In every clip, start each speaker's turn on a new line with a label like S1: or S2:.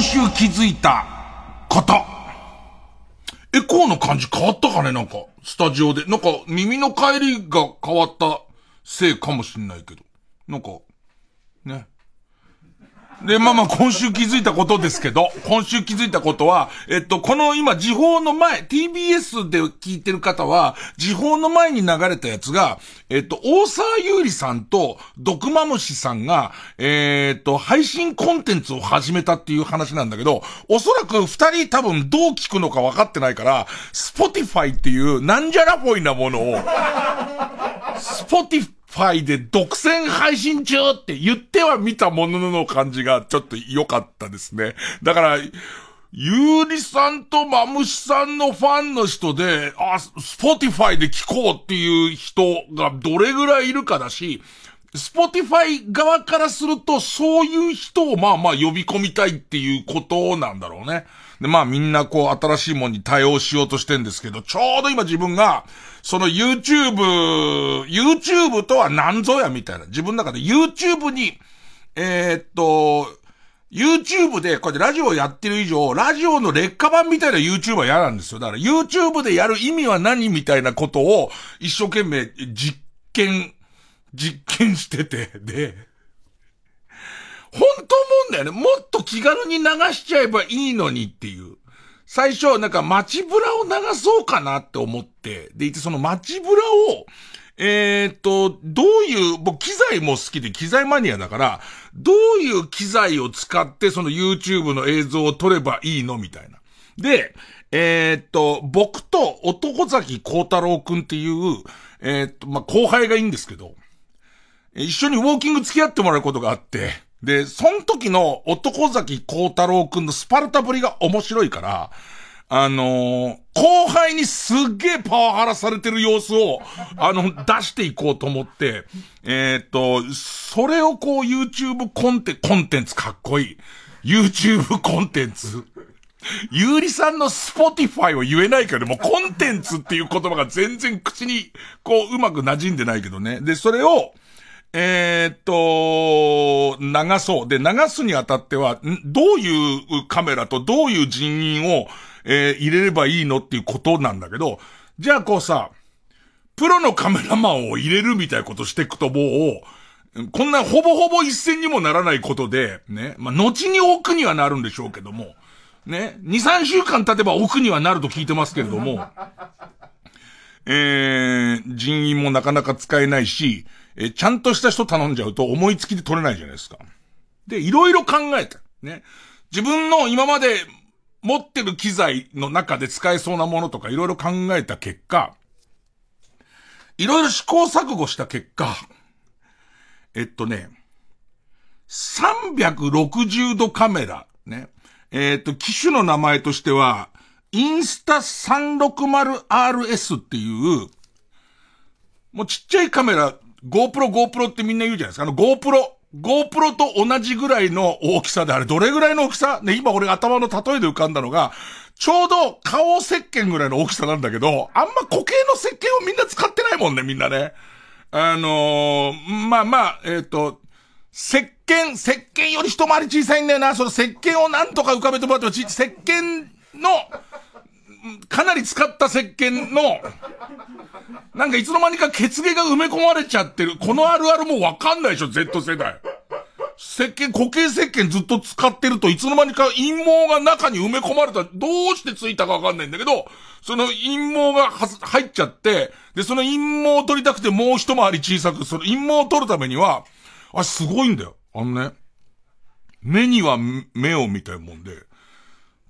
S1: 今週気づいたこと。エコーの感じ変わったかねなんか、スタジオで。なんか、耳の帰りが変わったせいかもしんないけど。なんか、ね。で、まあまあ、今週気づいたことですけど、今週気づいたことは、えっと、この今、時報の前、TBS で聞いてる方は、時報の前に流れたやつが、えっと、大沢優里さんと、毒マムシさんが、えっと、配信コンテンツを始めたっていう話なんだけど、おそらく二人多分どう聞くのか分かってないから、 Spotify っていうなんじゃらぽいなものを、 Spotify で独占配信中って言っては見たものの感じがちょっと良かったですね。だから、ゆうりさんとまむしさんのファンの人で、あ、 Spotify で聞こうっていう人がどれぐらいいるかだし、 Spotify 側からするとそういう人をまあまあ呼び込みたいっていうことなんだろうね。で、まあみんなこう新しいものに対応しようとしてんですけど、ちょうど今自分が、その YouTube、YouTube とは何ぞやみたいな。自分の中で YouTube に、えー、っと、YouTube でこうやってラジオをやってる以上、ラジオの劣化版みたいな YouTube は嫌なんですよ。だから YouTube でやる意味は何みたいなことを一生懸命実験、実験してて、で、本当思うんだよね。もっと気軽に流しちゃえばいいのにっていう。最初、なんか街ブラを流そうかなって思って、でいてその街ブラを、えー、っと、どういう、僕機材も好きで機材マニアだから、どういう機材を使ってその YouTube の映像を撮ればいいのみたいな。で、えー、っと、僕と男崎幸太郎くんっていう、えー、っと、まあ、後輩がいいんですけど、一緒にウォーキング付き合ってもらうことがあって、で、その時の男崎幸太郎くんのスパルタぶりが面白いから、あのー、後輩にすっげえパワハラされてる様子を、あの、出していこうと思って、えー、っと、それをこう YouTube コンテ、コンテンツかっこいい。YouTube コンテンツ。ゆうりさんの Spotify を言えないけども、コンテンツっていう言葉が全然口に、こう、うまく馴染んでないけどね。で、それを、えー、っと、流そう。で、流すにあたっては、どういうカメラとどういう人員を、えー、入れればいいのっていうことなんだけど、じゃあこうさ、プロのカメラマンを入れるみたいなことしていくともう、こんなほぼほぼ一戦にもならないことで、ね、まあ、後に奥にはなるんでしょうけども、ね、2、3週間経てば奥にはなると聞いてますけれども、えー、人員もなかなか使えないし、えちゃんとした人頼んじゃうと思いつきで取れないじゃないですか。で、いろいろ考えた。ね。自分の今まで持ってる機材の中で使えそうなものとかいろいろ考えた結果、いろいろ試行錯誤した結果、えっとね、360度カメラ、ね。えっと、機種の名前としては、インスタ 360RS っていう、もうちっちゃいカメラ GoPro、GoPro ってみんな言うじゃないですか。あの GoPro、GoPro と同じぐらいの大きさであれ、どれぐらいの大きさ？ね、今俺頭の例えで浮かんだのが、ちょうど顔石鹸ぐらいの大きさなんだけど、あんま固形の石鹸をみんな使ってないもんね、みんなね。あのー、まあまあ、えっ、ー、と、石鹸、石鹸より一回り小さいんだよな。その石鹸をなんとか浮かべてもらっても、石鹸の、かなり使った石鹸の、なんかいつの間にか血毛が埋め込まれちゃってる。このあるあるもわかんないでしょ、Z 世代。石鹸、固形石鹸ずっと使ってるといつの間にか陰毛が中に埋め込まれた。どうしてついたかわかんないんだけど、その陰毛が入っちゃって、で、その陰毛を取りたくてもう一回り小さく、その陰毛を取るためには、あ、すごいんだよ。あのね。目には目を見たいもんで、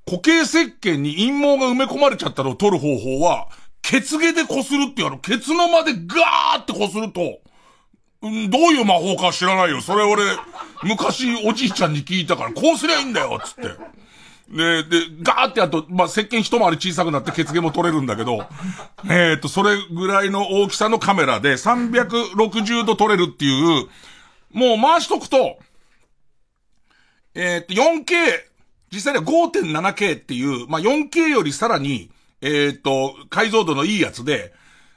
S1: 固形石鹸に陰毛が埋め込まれちゃったのを取る方法は、血毛で擦るってやる。ケツの間でガーって擦ると、うん、どういう魔法か知らないよ。それ俺、昔おじいちゃんに聞いたから、こうすりゃいいんだよ、つって。で、で、ガーってやると、まあ、石鹸一回り小さくなって血毛も取れるんだけど、えっ、ー、と、それぐらいの大きさのカメラで360度撮れるっていう、もう回しとくと、えっ、ー、と、4K、実際には 5.7K っていう、まあ、4K よりさらに、えっ、ー、と、解像度のいいやつで、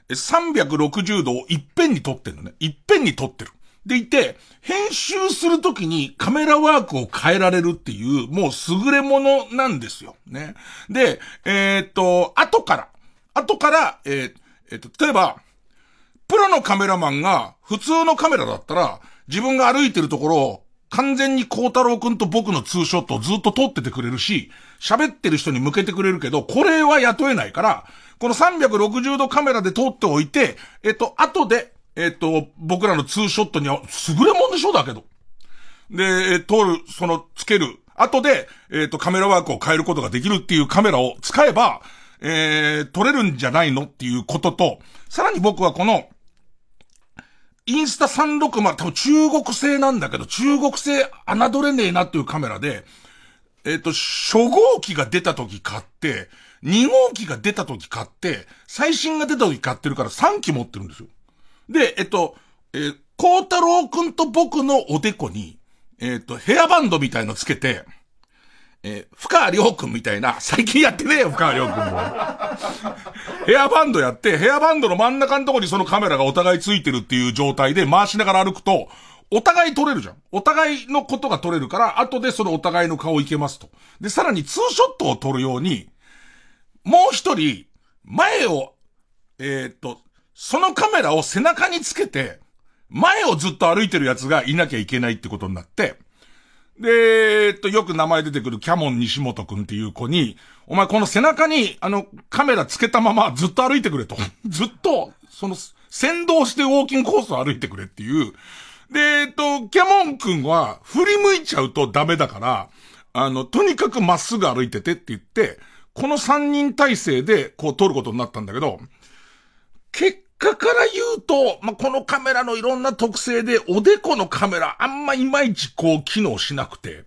S1: 360度をいっぺんに撮ってんのね。いっぺんに撮ってる。でいて、編集するときにカメラワークを変えられるっていう、もう優れものなんですよ。ね。で、えー、っと、後から、後から、えー、えー、っと、例えば、プロのカメラマンが普通のカメラだったら、自分が歩いてるところを完全に孝太郎くんと僕のツーショットをずっと撮っててくれるし、喋ってる人に向けてくれるけど、これは雇えないから、この360度カメラで撮っておいて、えっと、後で、えっと、僕らのツーショットには、優れもんでしょだけど。で、撮る、その、つける。後で、えっと、カメラワークを変えることができるっていうカメラを使えば、えー、撮れるんじゃないのっていうことと、さらに僕はこの、インスタ360、多分中国製なんだけど、中国製侮れねえなっていうカメラで、えっ、と、初号機が出た時買って、2号機が出た時買って、最新が出た時買ってるから3機持ってるんですよ。で、えっと、えー、孝太郎くんと僕のおでこに、えっと、ヘアバンドみたいのつけて、えー、深川亮君みたいな、最近やってねえよ、深川亮君も。ヘアバンドやって、ヘアバンドの真ん中のとこにそのカメラがお互いついてるっていう状態で回しながら歩くと、お互い撮れるじゃん。お互いのことが撮れるから、後でそのお互いの顔いけますと。で、さらにツーショットを撮るように、もう一人、前を、えー、っと、そのカメラを背中につけて、前をずっと歩いてるやつがいなきゃいけないってことになって、で、えっと、よく名前出てくるキャモン西本くんっていう子に、お前この背中に、あの、カメラつけたままずっと歩いてくれと。ずっと、その、先導してウォーキングコースを歩いてくれっていう。で、えっと、キャモンくんは振り向いちゃうとダメだから、あの、とにかくまっすぐ歩いててって言って、この三人体制でこう撮ることになったんだけど、結果から言うと、まあ、このカメラのいろんな特性で、おでこのカメラ、あんまいまいちこう、機能しなくて、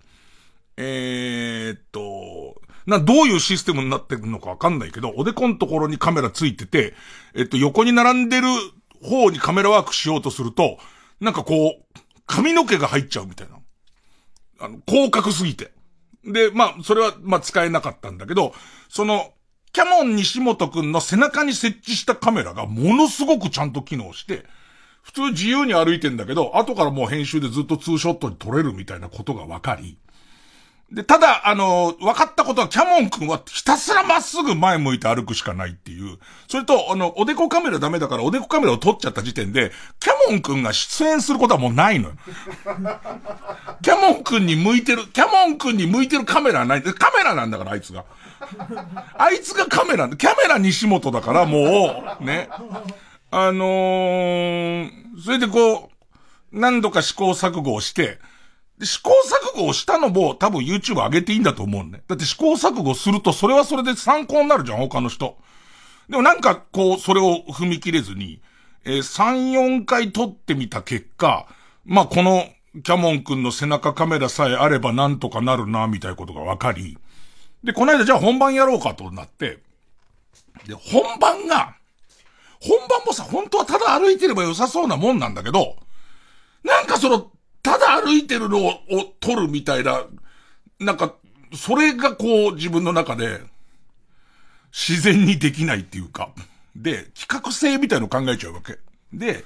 S1: えー、っと、な、どういうシステムになってるのかわかんないけど、おでこのところにカメラついてて、えっと、横に並んでる方にカメラワークしようとすると、なんかこう、髪の毛が入っちゃうみたいな。あの、広角すぎて。で、まあ、それは、まあ、使えなかったんだけど、その、キャモン西本くんの背中に設置したカメラがものすごくちゃんと機能して、普通自由に歩いてんだけど、後からもう編集でずっとツーショットに撮れるみたいなことが分かり、で、ただ、あの、分かったことは、キャモン君はひたすらまっすぐ前向いて歩くしかないっていう。それと、あの、おでこカメラダメだから、おでこカメラを撮っちゃった時点で、キャモン君が出演することはもうないのよ。キャモン君に向いてる、キャモン君に向いてるカメラはない。カメラなんだから、あいつが。あいつがカメラ、キャメラ西本だからもう、ね。あのー、それでこう、何度か試行錯誤をして、試行錯誤をしたのも多分 YouTube 上げていいんだと思うね。だって試行錯誤するとそれはそれで参考になるじゃん、他の人。でもなんかこう、それを踏み切れずに、えー、3、4回撮ってみた結果、まあこのキャモン君の背中カメラさえあればなんとかなるな、みたいなことが分かり、で、この間じゃあ本番やろうかとなって、で、本番が、本番もさ、本当はただ歩いてれば良さそうなもんなんだけど、なんかその、ただ歩いてるのを撮るみたいな、なんか、それがこう自分の中で、自然にできないっていうか、で、企画性みたいの考えちゃうわけ。で、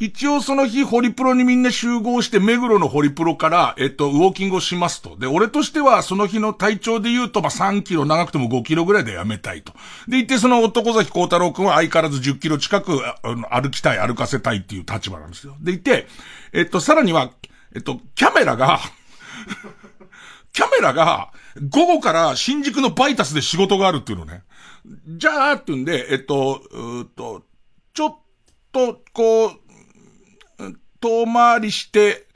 S1: 一応その日、ホリプロにみんな集合して、目黒のホリプロから、えっと、ウォーキングをしますと。で、俺としては、その日の体調で言うと、まあ、3キロ、長くても5キロぐらいでやめたいと。で、言って、その男崎幸太郎くんは相変わらず10キロ近く、あの歩きたい、歩かせたいっていう立場なんですよ。で、言って、えっと、さらには、えっと、キャメラが キャメラが、午後から新宿のバイタスで仕事があるっていうのね。じゃあ、って言うんで、えっと、うっと、ちょっと、こう、遠回りして、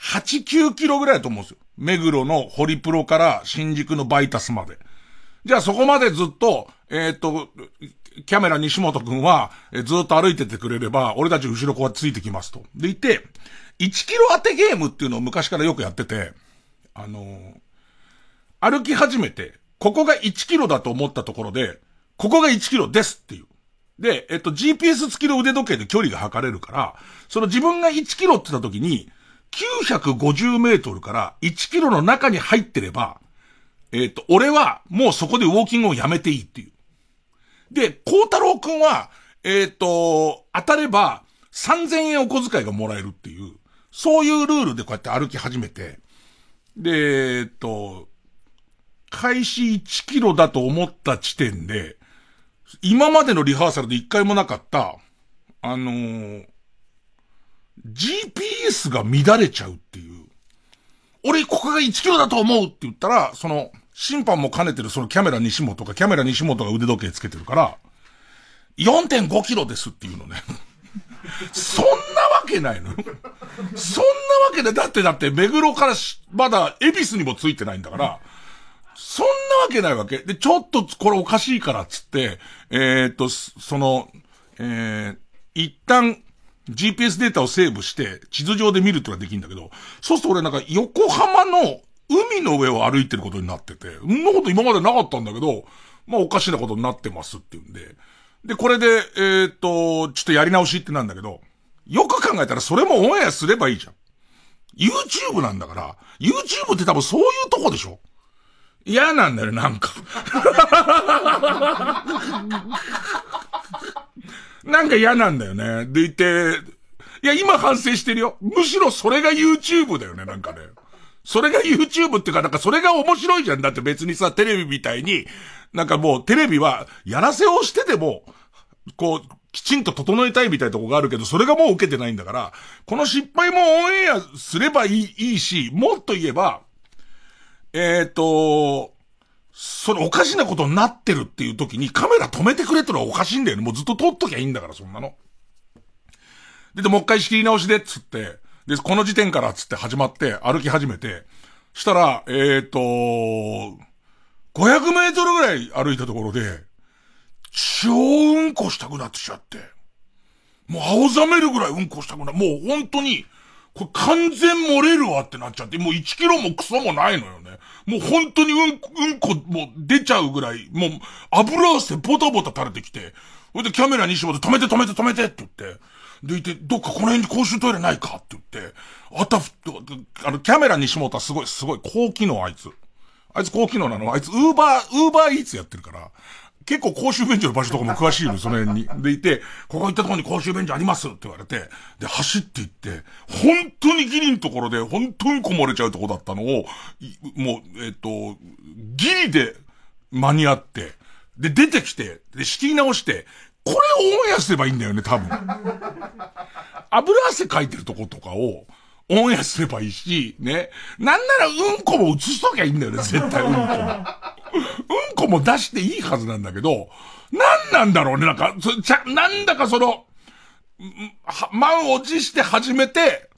S1: 8、9キロぐらいだと思うんですよ。目黒のホリプロから新宿のバイタスまで。じゃあそこまでずっと、えー、っと、キャメラ西本くんは、えずっと歩いててくれれば、俺たち後ろこうついてきますと。でいて、1キロ当てゲームっていうのを昔からよくやってて、あのー、歩き始めて、ここが1キロだと思ったところで、ここが1キロですっていう。で、えっと、GPS 付きの腕時計で距離が測れるから、その自分が1キロって言った時に、950メートルから1キロの中に入ってれば、えっと、俺はもうそこでウォーキングをやめていいっていう。で、孝太郎くんは、えっと、当たれば、3000円お小遣いがもらえるっていう、そういうルールでこうやって歩き始めて、で、えっと、開始1キロだと思った地点で、今までのリハーサルで一回もなかった、あのー、GPS が乱れちゃうっていう。俺、ここが1キロだと思うって言ったら、その、審判も兼ねてるそのキャメラ西本が、キャメラ西本が腕時計つけてるから、4.5キロですっていうのね。そんなわけないのそんなわけで、だってだって、目黒からしまだ、恵比寿にもついてないんだから、そんなわけないわけ。で、ちょっとこれおかしいからっつって、えー、っと、その、えー、一旦、GPS データをセーブして、地図上で見るってのができるんだけど、そうすると俺なんか横浜の海の上を歩いてることになってて、そんなこと今までなかったんだけど、まあおかしなことになってますっていうんで。で、これで、えー、っと、ちょっとやり直しってなんだけど、よく考えたらそれもオンエアすればいいじゃん。YouTube なんだから、YouTube って多分そういうとこでしょ嫌なんだよ、なんか。なんか嫌なんだよね。でいて、いや、今反省してるよ。むしろそれが YouTube だよね、なんかね。それが YouTube っていうか、なんかそれが面白いじゃん。だって別にさ、テレビみたいに、なんかもうテレビは、やらせをしてても、こう、きちんと整えたいみたいなとこがあるけど、それがもう受けてないんだから、この失敗もオンエアすればいい、いいし、もっと言えば、えっ、ー、と、それおかしなことになってるっていう時にカメラ止めてくれってのはおかしいんだよね。もうずっと撮っときゃいいんだから、そんなの。で、でもう一回仕切り直しで、っつって、で、この時点からつって始まって歩き始めて、したら、えっ、ー、と、500メートルぐらい歩いたところで、超うんこしたくなってきちゃって。もう青ざめるぐらいうんこしたくなもう本当に、これ完全漏れるわってなっちゃって、もう1キロもクソもないのよね。もう本当にうん、うんこもう出ちゃうぐらい、もう油汗ボタボタ垂れてきて、ほいでキャメラにしもで止めて止めて止めてって言って、でいて、どっかこの辺に公衆トイレないかって言って、あたふと、あの、キャメラにしもたすごい、すごい、高機能あいつ。あいつ高機能なのあいつ、ウーバー、ウーバーイーツやってるから、結構公衆便所の場所とかも詳しいの、その辺に。でいて、ここ行ったとこに公衆便所ありますって言われて、で、走って行って、本当にギリのところで、本当にこもれちゃうとこだったのを、もう、えっ、と、ギリで間に合って、で、出てきて、で、仕切り直して、これをオンエアすればいいんだよね、多分。油汗かいてるとことかを、オンエアすればいいし、ね。なんならうんこも映しときゃいいんだよね、絶対うんこも。うんこも出していいはずなんだけど、なんなんだろうね、なんか、ちゃ、なんだかその、満を持して始めて、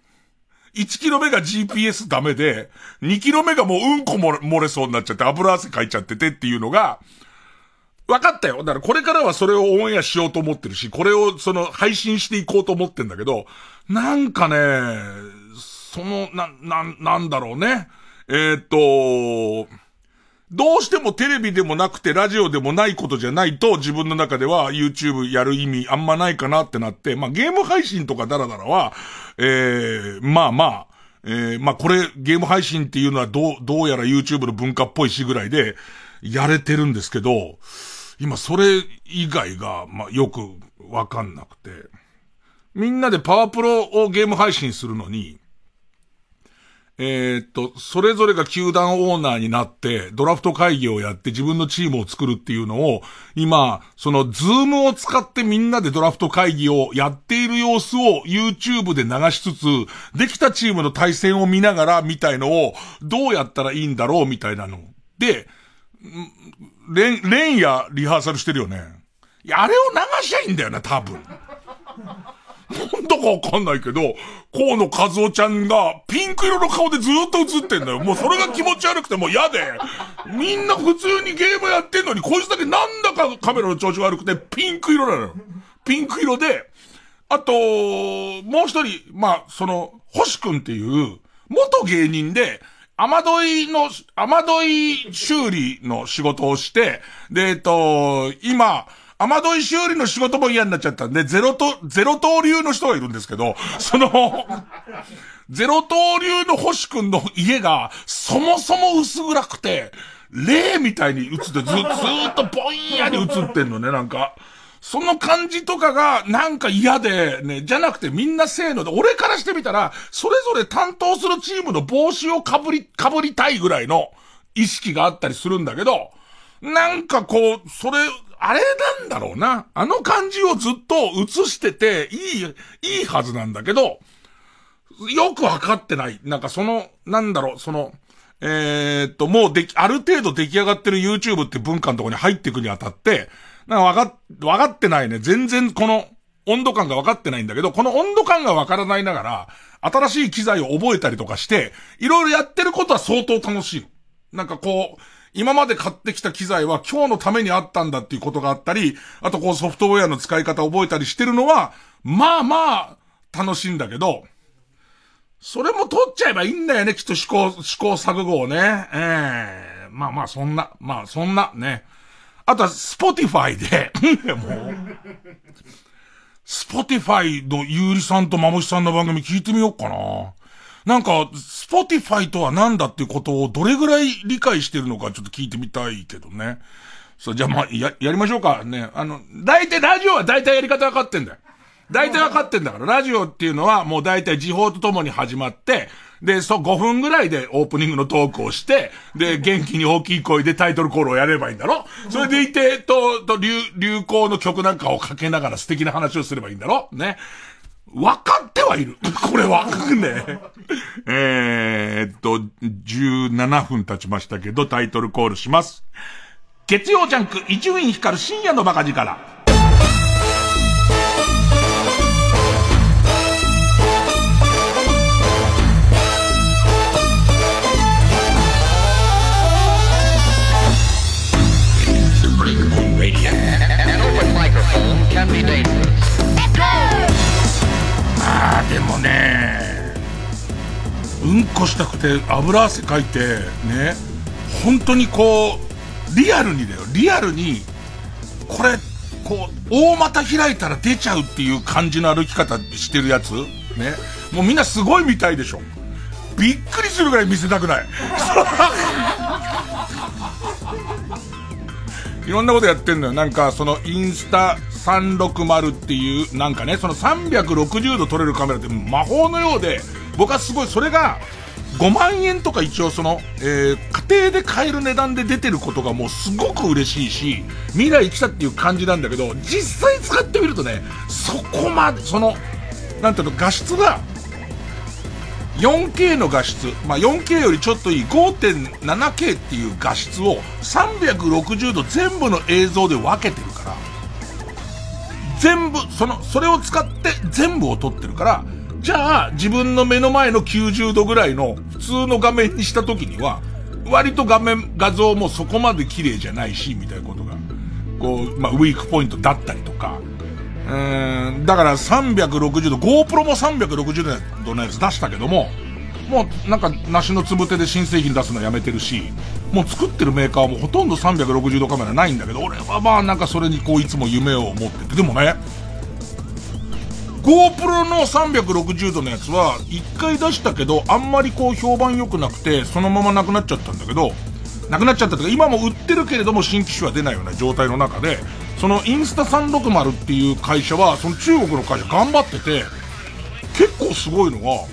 S1: 1キロ目が GPS ダメで、2キロ目がもううんこも漏れそうになっちゃって油汗かいちゃっててっていうのが、分かったよ。だからこれからはそれをオンエアしようと思ってるし、これをその配信していこうと思ってんだけど、なんかね、その、な、な、なんだろうね。えー、っと、どうしてもテレビでもなくてラジオでもないことじゃないと自分の中では YouTube やる意味あんまないかなってなって、まあゲーム配信とかダラダラは、えー、まあまあ、えー、まあこれゲーム配信っていうのはどう、どうやら YouTube の文化っぽいしぐらいでやれてるんですけど、今それ以外が、まあ、よくわかんなくて。みんなでパワープロをゲーム配信するのに、えー、っと、それぞれが球団オーナーになって、ドラフト会議をやって自分のチームを作るっていうのを、今、そのズームを使ってみんなでドラフト会議をやっている様子を YouTube で流しつつ、できたチームの対戦を見ながらみたいのを、どうやったらいいんだろうみたいなの。で、レン、レンやリハーサルしてるよね。いや、あれを流しゃいいんだよな、多分。なんだかわかんないけど、河野和夫ちゃんがピンク色の顔でずっと映ってんだよ。もうそれが気持ち悪くてもう嫌で。みんな普通にゲームやってんのに、こいつだけなんだかカメラの調子悪くてピンク色なのよ。ピンク色で、あと、もう一人、まあ、その、星くんっていう、元芸人で、雨どいの、雨どい修理の仕事をして、で、えっと、今、雨どい修理の仕事も嫌になっちゃったんで、ゼロと、ゼロ刀流の人がいるんですけど、その、ゼロ刀流の星くんの家が、そもそも薄暗くて、霊みたいに映ってず、ずーっとぼんやり映ってんのね、なんか。その感じとかがなんか嫌で、ね、じゃなくてみんなせーので、俺からしてみたら、それぞれ担当するチームの帽子をかぶり、かぶりたいぐらいの意識があったりするんだけど、なんかこう、それ、あれなんだろうな。あの感じをずっと映してて、いい、いいはずなんだけど、よくわかってない。なんかその、なんだろう、その、えー、っと、もうでき、ある程度出来上がってる YouTube って文化のとこに入っていくにあたって、なんかわか、わかってないね。全然この温度感がわかってないんだけど、この温度感がわからないながら、新しい機材を覚えたりとかして、いろいろやってることは相当楽しいなんかこう、今まで買ってきた機材は今日のためにあったんだっていうことがあったり、あとこうソフトウェアの使い方を覚えたりしてるのは、まあまあ、楽しいんだけど、それも取っちゃえばいいんだよね、きっと試行、試行錯誤をね。ええー、まあまあ、そんな、まあそんな、ね。あとは、 Spotify で、もう、 Spotify のゆうりさんとまむしさんの番組聞いてみようかな。なんか、 Spotify とは何だっていうことをどれぐらい理解してるのかちょっと聞いてみたいけどね。そう、じゃあまあ、や、やりましょうか。ね。あの、大体ラジオは大体やり方わかってんだよ。大体わかってんだから、ラジオっていうのはもう大体時報とともに始まって、で、そう、5分ぐらいでオープニングのトークをして、で、元気に大きい声でタイトルコールをやればいいんだろそれでいて、と、と、流、流行の曲なんかをかけながら素敵な話をすればいいんだろね。分かってはいる。これは。ね。えー、っと、17分経ちましたけど、タイトルコールします。月曜ジャンク、伊集院光る深夜のバカ力。まあでもねうんこしたくて油汗かいてね本当にこうリアルにだよ。リアルにこれこう大股開いたら出ちゃうっていう感じの歩き方してるやつね。もうみんなすごいみたいでしょ。びっくりするぐらい見せたくない。いろんなことやってんのよ。なんか、そのインスタ360っていう、なんかね、その360度撮れるカメラって魔法のようで、僕はすごい、それが、5万円とか一応その、えー、家庭で買える値段で出てることがもうすごく嬉しいし、未来来たっていう感じなんだけど、実際使ってみるとね、そこまで、その、なんていうの、画質が、4K の画質、まあ、4K よりちょっといい 5.7K っていう画質を360度全部の映像で分けてるから、全部、その、それを使って全部を撮ってるから、じゃあ自分の目の前の90度ぐらいの普通の画面にした時には、割と画面、画像もそこまで綺麗じゃないし、みたいなことが、こう、まあ、ウィークポイントだったりとか、うん、だから360度、GoPro も360度のやつ出したけども、もうなんか梨のつぶてで新製品出すのやめてるし、もう作ってるメーカーもほとんど360度カメラないんだけど、俺はまあなんかそれにこういつも夢を持ってて、でもね、GoPro の360度のやつは一回出したけど、あんまりこう評判良くなくて、そのままなくなっちゃったんだけど、なくなっちゃったとか、今も売ってるけれども新機種は出ないような状態の中で、そのインスタ360っていう会社は、その中国の会社頑張ってて、結構すごいのが、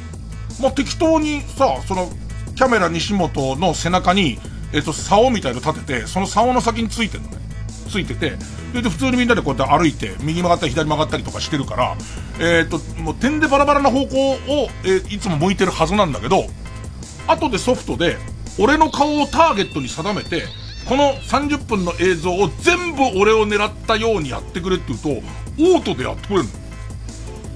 S1: まあ、適当にさ、その、キャメラ西本の背中に、えっ、と、竿みたいの立てて、その竿の先についてんのね。ついてて、で、で普通にみんなでこうやって歩いて、右曲がったり左曲がったりとかしてるから、えっ、と、もう点でバラバラな方向を、えー、いつも向いてるはずなんだけど、後でソフトで、俺の顔をターゲットに定めて、この30分の映像を全部俺を狙ったようにやってくれって言うと、オートでやってくれるの。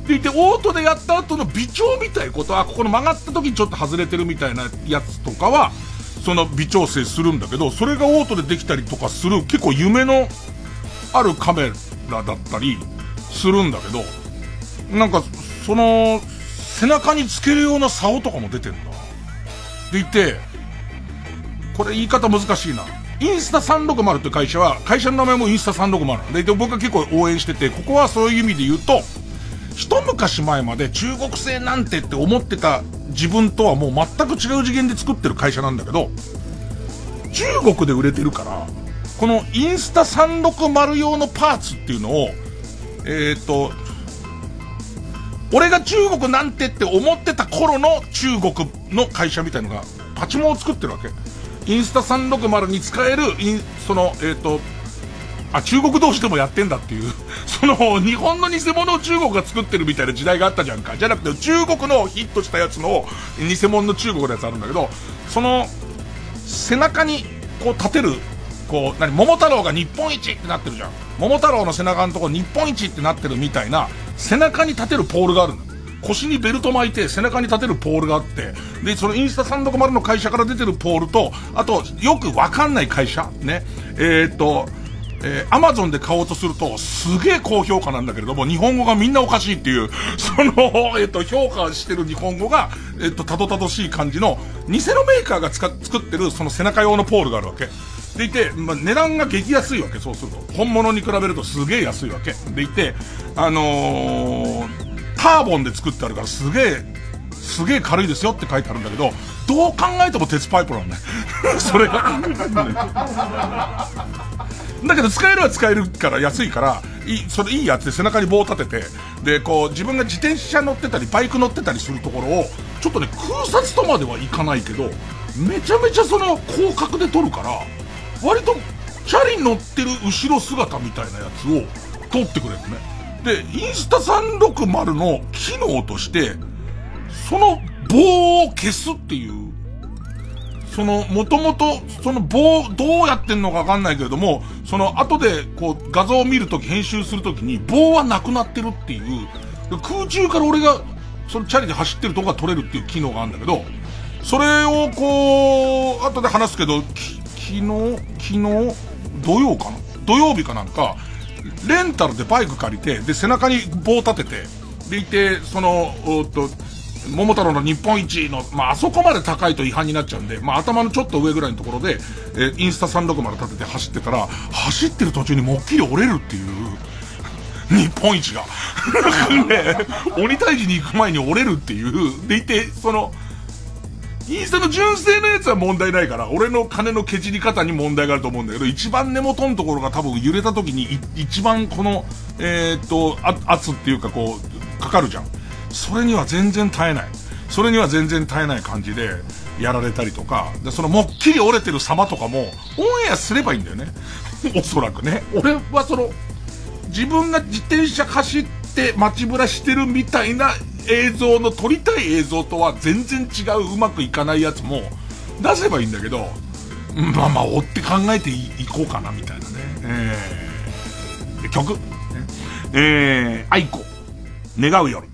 S1: って言って、オートでやった後の微調みたいことは、ここの曲がった時にちょっと外れてるみたいなやつとかは、その微調整するんだけど、それがオートでできたりとかする、結構夢のあるカメラだったりするんだけど、なんか、その、背中につけるような竿とかも出てんだ。でいて、これ言い方難しいな。インスタ360って会社は、会社の名前もインスタ360。で、で僕は結構応援してて、ここはそういう意味で言うと、一昔前まで中国製なんてって思ってた自分とはもう全く違う次元で作ってる会社なんだけど、中国で売れてるから、このインスタ360用のパーツっていうのをえっ、と、俺が中国なんてって思ってた頃の中国の会社みたいのが、パチモンを作ってるわけ。インスタ360に使える、その、えっ、と、あ、中国同士でもやってんだっていう。その、日本の偽物を中国が作ってるみたいな時代があったじゃんか。じゃなくて、中国のヒットしたやつの、偽物の中国のやつあるんだけど、その、背中に、こう立てる、こう、何、桃太郎が日本一ってなってるじゃん。桃太郎の背中のとこ日本一ってなってるみたいな、背中に立てるポールがあるんだ。腰にベルト巻いて背中に立てるポールがあって、で、そのインスタ360の会社から出てるポールと、あと、よくわかんない会社ね。えー、っと、えー、アマゾンで買おうとすると、すげえ高評価なんだけれども、日本語がみんなおかしいっていう、その、えっ、と、評価してる日本語が、えっ、と、たどたどしい感じの、偽のメーカーが作ってる、その背中用のポールがあるわけ。でいて、まあ、値段が激安いわけ、そうすると。本物に比べるとすげえ安いわけ。でいて、あのー、カーボンで作ってあるからすげえ、すげえ軽いですよって書いてあるんだけど、どう考えても鉄パイプなんだよ。それが。だけど使えるは使えるから安いから、いい、それいいやつで背中に棒立てて、で、こう自分が自転車乗ってたり、バイク乗ってたりするところを、ちょっとね、空撮とまではいかないけど、めちゃめちゃその広角で撮るから、割と、チャリ乗ってる後ろ姿みたいなやつを撮ってくれるね。で、インスタ360の機能として、その棒を消すっていうその、もともと、その棒、どうやってんのかわかんないけれども、その後で、こう、画像を見るとき、編集するときに、棒はなくなってるっていう、空中から俺が、そのチャリで走ってるとこが撮れるっていう機能があるんだけど、それをこう、後で話すけど、き、昨日、昨日、土曜かな？土曜日かなんか、レンタルでバイク借りて、で、背中に棒立てて、でいて、その、おっと、桃太郎の日本一の、まあ、あそこまで高いと違反になっちゃうんで、まあ、頭のちょっと上ぐらいのところで、えー、インスタ360立てて走ってたら、走ってる途中にもっきり折れるっていう、日本一が。ね、鬼退治に行く前に折れるっていう、でいて、その、インスタの純正のやつは問題ないから、俺の金の削り方に問題があると思うんだけど、一番根元のところが多分揺れた時に、一番この、えー、っと、圧っていうかこう、かかるじゃん。それには全然耐えない。それには全然耐えない感じでやられたりとか、で、そのもっきり折れてる様とかも、オンエアすればいいんだよね。おそらくね。俺はその、自分が自転車走って街ぶらしてるみたいな映像の撮りたい映像とは全然違ううまくいかないやつも出せばいいんだけど、まあまあ追って考えていこうかなみたいなね。えー、曲。えー、愛子。願う夜。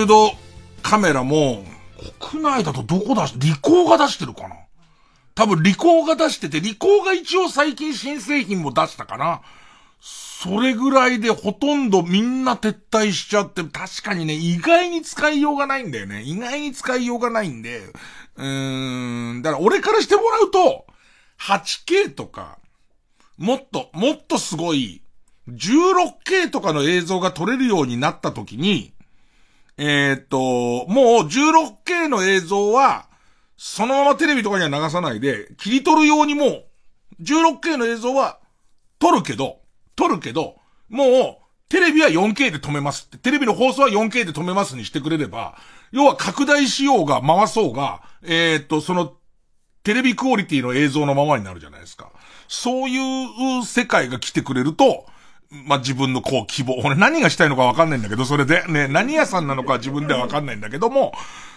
S1: 360度カメラも、国内だとどこ出し、リコーが出してるかな？多分リコーが出してて、リコーが一応最近新製品も出したかな？それぐらいでほとんどみんな撤退しちゃって、確かにね、意外に使いようがないんだよね。意外に使いようがないんで、うーん、だから俺からしてもらうと、8K とか、もっと、もっとすごい、16K とかの映像が撮れるようになった時に、えー、と、もう 16K の映像は、そのままテレビとかには流さないで、切り取るようにもう、16K の映像は、撮るけど、撮るけど、もう、テレビは 4K で止めますって、テレビの放送は 4K で止めますにしてくれれば、要は拡大しようが回そうが、えー、っと、その、テレビクオリティの映像のままになるじゃないですか。そういう世界が来てくれると、まあ、自分のこう希望、俺何がしたいのかわかんないんだけど、それで、ね、何屋さんなのか自分ではわかんないんだけども、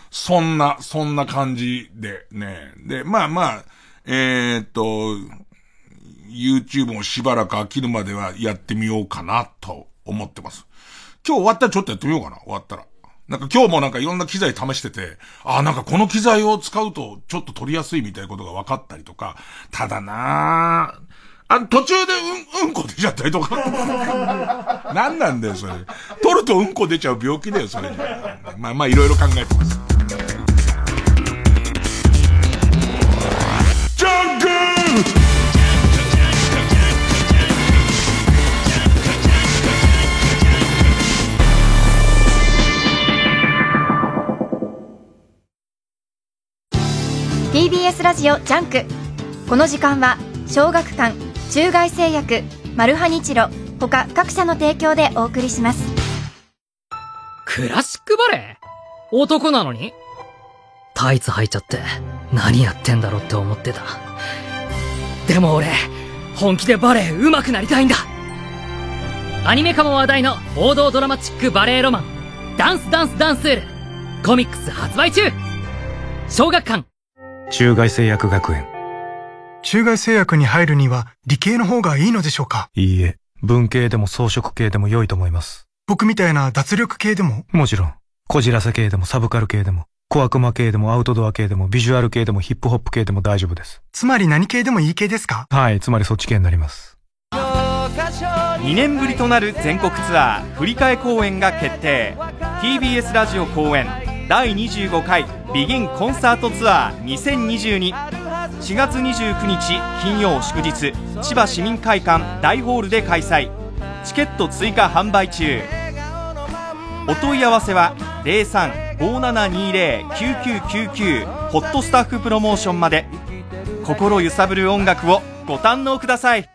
S1: そんな、そんな感じで、ね。で、まあまあ、えー、っと、YouTube もしばらく飽きるまではやってみようかな、と思ってます。今日終わったらちょっとやってみようかな、終わったら。なんか今日もなんかいろんな機材試してて、ああ、なんかこの機材を使うとちょっと撮りやすいみたいなことが分かったりとか、ただなあ途中でうん、うんこ出ちゃったりとか。何なんだよ、それ。取るとうんこ出ちゃう病気だよ、それ。まあまあ、いろいろ考えてます。ジャンク
S2: TBS ラジオジャンクこの時間は小学館中外製薬マルハニチロ他各社の提供でお送りします。
S3: クラシックバレエ男なのに？タイツ履いちゃって何やってんだろって思ってた。でも俺本気でバレエ上手くなりたいんだ。アニメ化も話題の王道ドラマチックバレエロマンダンスダンスダンスール。コミックス発売中。小学館。
S4: 中外製薬学園
S5: 中外製薬に入るには理系の方がいいのでしょうか？
S4: いいえ、文系でも装飾系でも良いと思います。
S5: 僕みたいな脱力系でも？
S4: もちろん。こじらせ系でもサブカル系でも、小悪魔系でもアウトドア系でもビジュアル系でもヒップホップ系でも大丈夫です。
S5: つまり何系でもいい系ですか？
S4: はい、つまりそっち系になります。
S6: 2年ぶりとなる全国ツアー振り替え公演が決定 TBS ラジオ公演第25回ビギンコンサートツアー2022 4月29日金曜祝日千葉市民会館大ホールで開催。チケット追加販売中。お問い合わせは0357209999ホットスタッフプロモーションまで。心揺さぶる音楽をご堪能ください。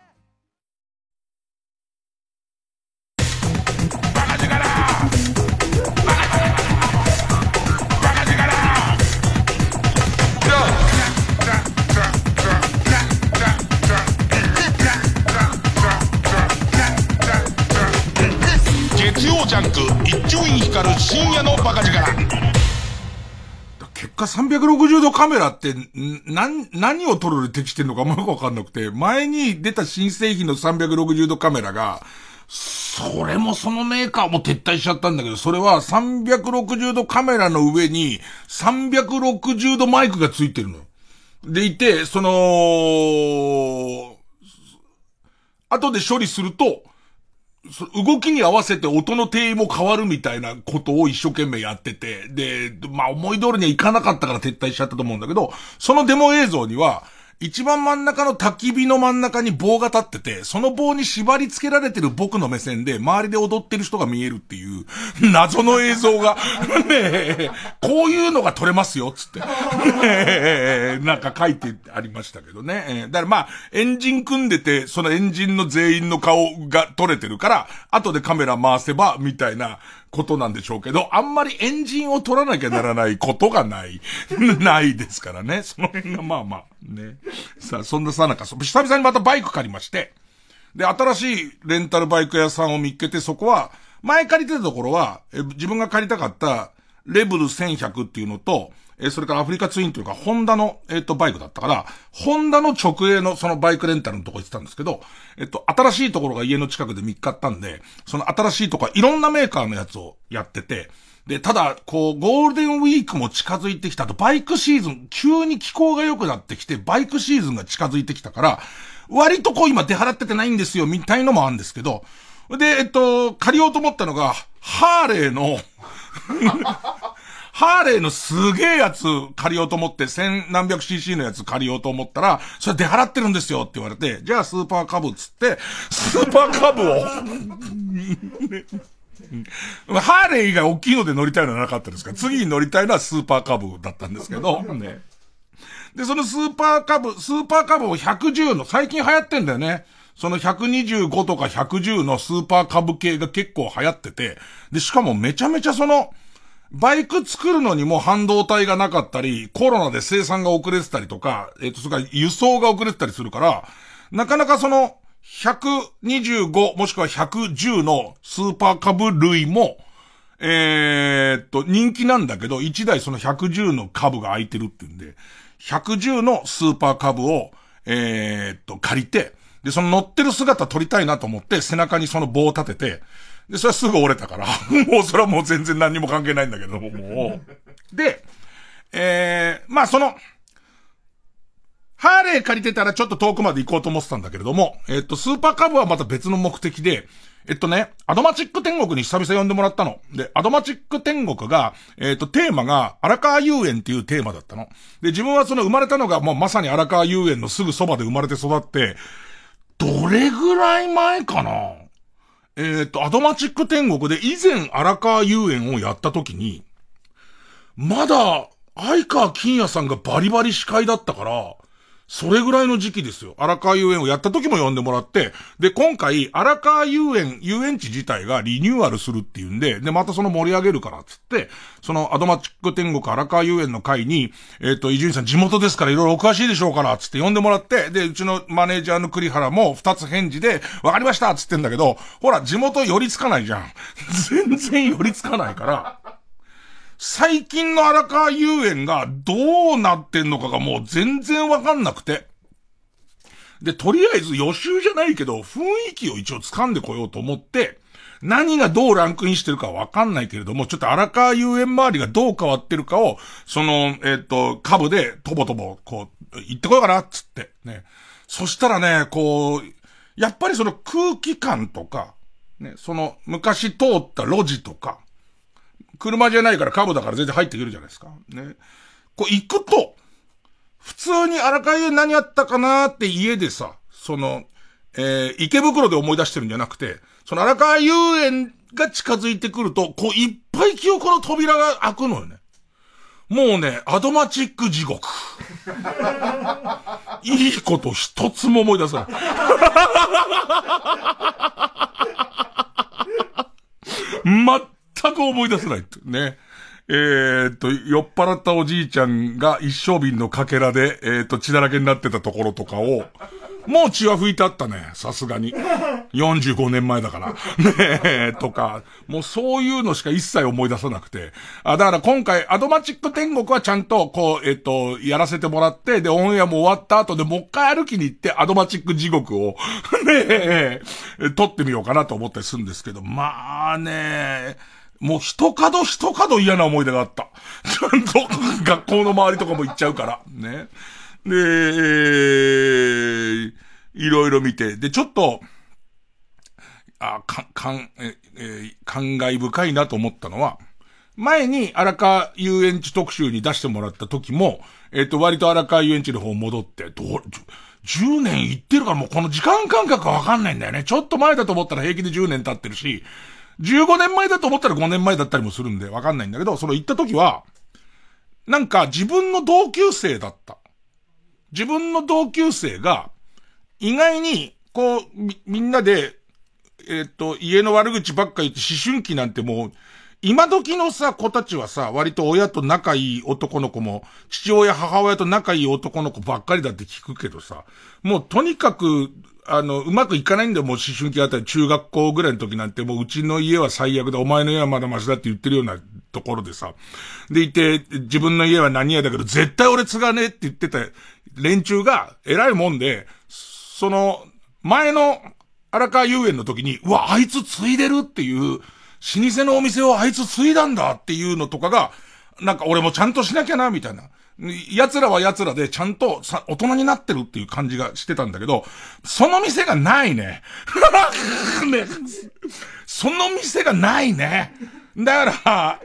S1: 一丁院光る深夜のバカ力結果360度カメラって、何、何を撮るに適してるのかもよくわかんなくて、前に出た新製品の360度カメラが、それもそのメーカーも撤退しちゃったんだけど、それは360度カメラの上に360度マイクがついてるの。でいて、その、後で処理すると、動きに合わせて音の定位も変わるみたいなことを一生懸命やってて、で、まあ思い通りにはいかなかったから撤退しちゃったと思うんだけど、そのデモ映像には、一番真ん中の焚き火の真ん中に棒が立ってて、その棒に縛り付けられてる僕の目線で、周りで踊ってる人が見えるっていう、謎の映像が、ねえ、こういうのが撮れますよ、つって。ねえ、なんか書いてありましたけどね。だからまあ、エンジン組んでて、そのエンジンの全員の顔が撮れてるから、後でカメラ回せば、みたいなことなんでしょうけど、あんまりエンジンを取らなきゃならないことがない。ないですからね。その辺がまあまあ、ね。さあ、そんなさなか、久々にまたバイク借りまして、で、新しいレンタルバイク屋さんを見っけて、そこは、前借りてたところは、え自分が借りたかったレブル1100っていうのと、えそれからアフリカツインというか、ホンダの、えっ、と、バイクだったから、ホンダの直営のそのバイクレンタルのとこ行ってたんですけど、えっと、新しいところが家の近くで見っかったんで、その新しいとこいろんなメーカーのやつをやってて、で、ただ、こう、ゴールデンウィークも近づいてきたと、バイクシーズン、急に気候が良くなってきて、バイクシーズンが近づいてきたから、割とこう今出払っててないんですよ、みたいのもあるんですけど、で、えっと、借りようと思ったのが、ハーレーの ハーレーのすげえやつ借りようと思って、千何百 cc のやつ借りようと思ったら、それ出払ってるんですよって言われて、じゃあスーパーカブっつって、スーパーカブをハーレー以外大きいので乗りたいのはなかったですか？ら、次に乗りたいのはスーパーカブだったんですけど、ね。で、そのスーパーカブ、スーパーカブを110の、最近流行ってんだよね。その125とか110のスーパーカブ系が結構流行ってて、で、しかもめちゃめちゃその、バイク作るのにも半導体がなかったり、コロナで生産が遅れてたりとか、えっ、と、それから輸送が遅れてたりするから、なかなかその、125もしくは110のスーパー株類も、えー、っと、人気なんだけど、1台その110の株が空いてるっていうんで、110のスーパー株を、えー、っと、借りて、で、その乗ってる姿撮りたいなと思って、背中にその棒を立てて、で、それはすぐ折れたから、もうそれはもう全然何にも関係ないんだけども、もう。で、えー、まあその、ハーレー借りてたらちょっと遠くまで行こうと思ってたんだけれども、えっと、スーパーカブはまた別の目的で、えっとね、アドマチック天国に久々呼んでもらったの。で、アドマチック天国が、えっと、テーマが、荒川遊園っていうテーマだったの。で、自分はその生まれたのがもうまさに荒川遊園のすぐそばで生まれて育って、どれぐらい前かな？えっ、と、アドマチック天国で以前荒川遊園をやった時に、まだ、相川金也さんがバリバリ司会だったから、それぐらいの時期ですよ。荒川遊園をやった時も呼んでもらって、で、今回、荒川遊園、遊園地自体がリニューアルするっていうんで、で、またその盛り上げるからっつって、そのアドマチック天国荒川遊園の会に、えっ、ー、と、伊集院さん地元ですからいろいろお詳しいでしょうから、つって呼んでもらって、で、うちのマネージャーの栗原も二つ返事で、わかりましたっつってんだけど、ほら、地元寄りつかないじゃん。全然寄りつかないから、最近の荒川遊園がどうなってんのかがもう全然わかんなくて。で、とりあえず予習じゃないけど、雰囲気を一応掴んでこようと思って、何がどうランクインしてるかわかんないけれども、ちょっと荒川遊園周りがどう変わってるかを、その、えっ、ー、と、株でとぼとぼ、こう、行ってこようかな、つって、ね。そしたらね、こう、やっぱりその空気感とか、ね、その昔通った路地とか、車じゃないからカブだから全然入ってくるじゃないですか。ね。こう行くと、普通に荒川園何やったかなって家でさ、その、えー、池袋で思い出してるんじゃなくて、その荒川遊園が近づいてくると、こういっぱい記憶の扉が開くのよね。もうね、アドマチック地獄。いいこと一つも思い出さない。全く思い出せないってね。えー、っと、酔っ払ったおじいちゃんが一升瓶のかけらで、えー、と、血だらけになってたところとかを、もう血は拭いてあったね。さすがに。45年前だから。ねえ、とか、もうそういうのしか一切思い出さなくて。あ、だから今回、アドマチック天国はちゃんと、こう、えっと、やらせてもらって、で、オンエアも終わった後でもう一回歩きに行って、アドマチック地獄をねえ、撮ってみようかなと思ったりするんですけど、まあねえもう一角一角嫌な思い出があった。ちゃんと学校の周りとかも行っちゃうから。ね。で、えー、いろいろ見て、で、ちょっと、あ、か、かん、え、え、感慨深いなと思ったのは、前に荒川遊園地特集に出してもらった時も、えっ、ー、と、割と荒川遊園地の方戻って、どう、10年行ってるからもうこの時間感覚わかんないんだよね。ちょっと前だと思ったら平気で10年経ってるし、15年前だと思ったら5年前だったりもするんでわかんないんだけど、その行った時は、なんか自分の同級生だった。自分の同級生が、意外に、こう、み、みんなで、えっ、と、家の悪口ばっか言って思春期なんてもう、今時のさ、子たちはさ、割と親と仲いい男の子も、父親、母親と仲いい男の子ばっかりだって聞くけどさ、もうとにかく、あの、うまくいかないんだよ、もう思春期あたり、中学校ぐらいの時なんて、もううちの家は最悪だ、お前の家はまだマシだって言ってるようなところでさ。でいて、自分の家は何屋だけど、絶対俺継がねえって言ってた連中が、偉いもんで、その、前の荒川遊園の時に、うわ、あいつ継いでるっていう、老舗のお店をあいつ継いだんだっていうのとかが、なんか俺もちゃんとしなきゃな、みたいな。奴らは奴らでちゃんとさ、大人になってるっていう感じがしてたんだけど、その店がないね。ねその店がないね。だから、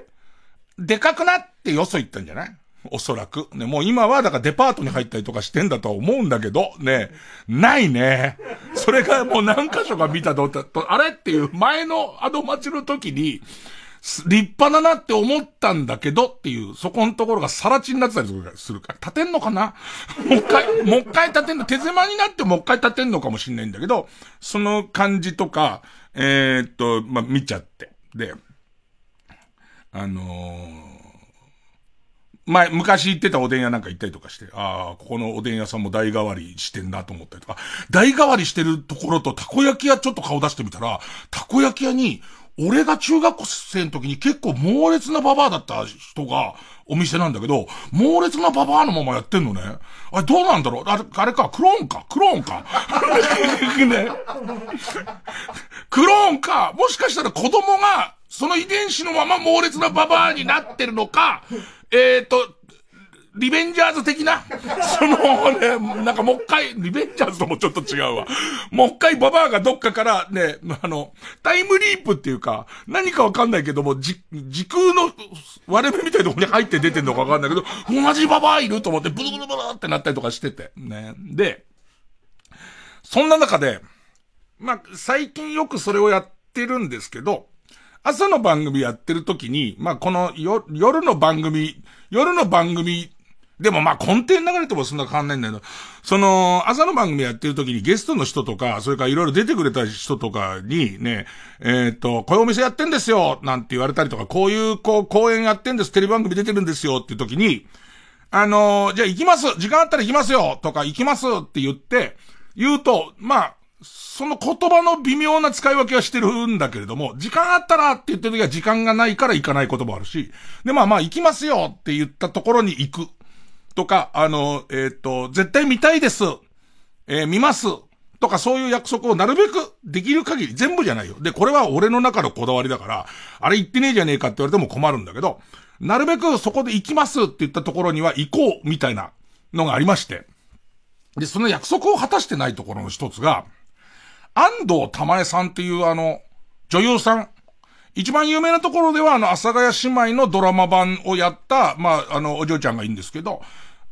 S1: でかくなってよそ行ったんじゃない？おそらく。ね、もう今はだからデパートに入ったりとかしてんだと思うんだけど、ね、ないね。それがもう何箇所か見たと、あれ？っていう前のあの街の時に、立派だなって思ったんだけどっていう、そこのところがさら地になってたりするから、立てんのかな？もう一回、もう一回立てんの、手狭になってもう一回立てんのかもしんないんだけど、その感じとか、えー、っと、まあ、見ちゃって。で、あのー前、昔行ってたおでん屋なんか行ったりとかして、ああ、ここのおでん屋さんも代替わりしてんなと思ったりとか、代替わりしてるところとたこ焼き屋ちょっと顔出してみたら、たこ焼き屋に、俺が中学生の時に結構猛烈なババアだった人が、お店なんだけど、猛烈なババアのままやってんのね。あれどうなんだろう？あれ、あれか、クローンか、クローンか？ね。クローンか、もしかしたら子供が、その遺伝子のまま猛烈なババアになってるのか、えっ、ー、と、リベンジャーズ的な？そのね、なんかもう一回、リベンジャーズともちょっと違うわ。もう一回ババアがどっかからね、あの、タイムリープっていうか、何かわかんないけども、じ、時空の割れ目みたいなとこに入って出てんのかわかんないけど、同じババアいると思ってブルブルブルってなったりとかしてて。ね。で、そんな中で、まあ、最近よくそれをやってるんですけど、朝の番組やってる時に、まあ、このよ、夜の番組、夜の番組、でもまあ根底流れてもそんな変わんないんだけど、その、朝の番組やってる時にゲストの人とか、それからいろいろ出てくれた人とかにね、えっ、と、こういうお店やってんですよなんて言われたりとか、こういうこう公演やってんです、テレビ番組出てるんですよっていう時に、あの、じゃあ行きます時間あったら行きますよとか行きますって言って、言うと、まあ、その言葉の微妙な使い分けはしてるんだけれども、時間あったらって言ってる時は時間がないから行かないこともあるし、で、まあまあ行きますよって言ったところに行く。とか、あの、えっ、ー、と、絶対見たいです。えー、見ます。とかそういう約束をなるべくできる限り、全部じゃないよ。で、これは俺の中のこだわりだから、あれ言ってねえじゃねえかって言われても困るんだけど、なるべくそこで行きますって言ったところには行こうみたいなのがありまして。で、その約束を果たしてないところの一つが、安藤玉江さんっていうあの、女優さん。一番有名なところではあの、阿佐ヶ谷姉妹のドラマ版をやった、まあ、あの、お嬢ちゃんがいいんですけど、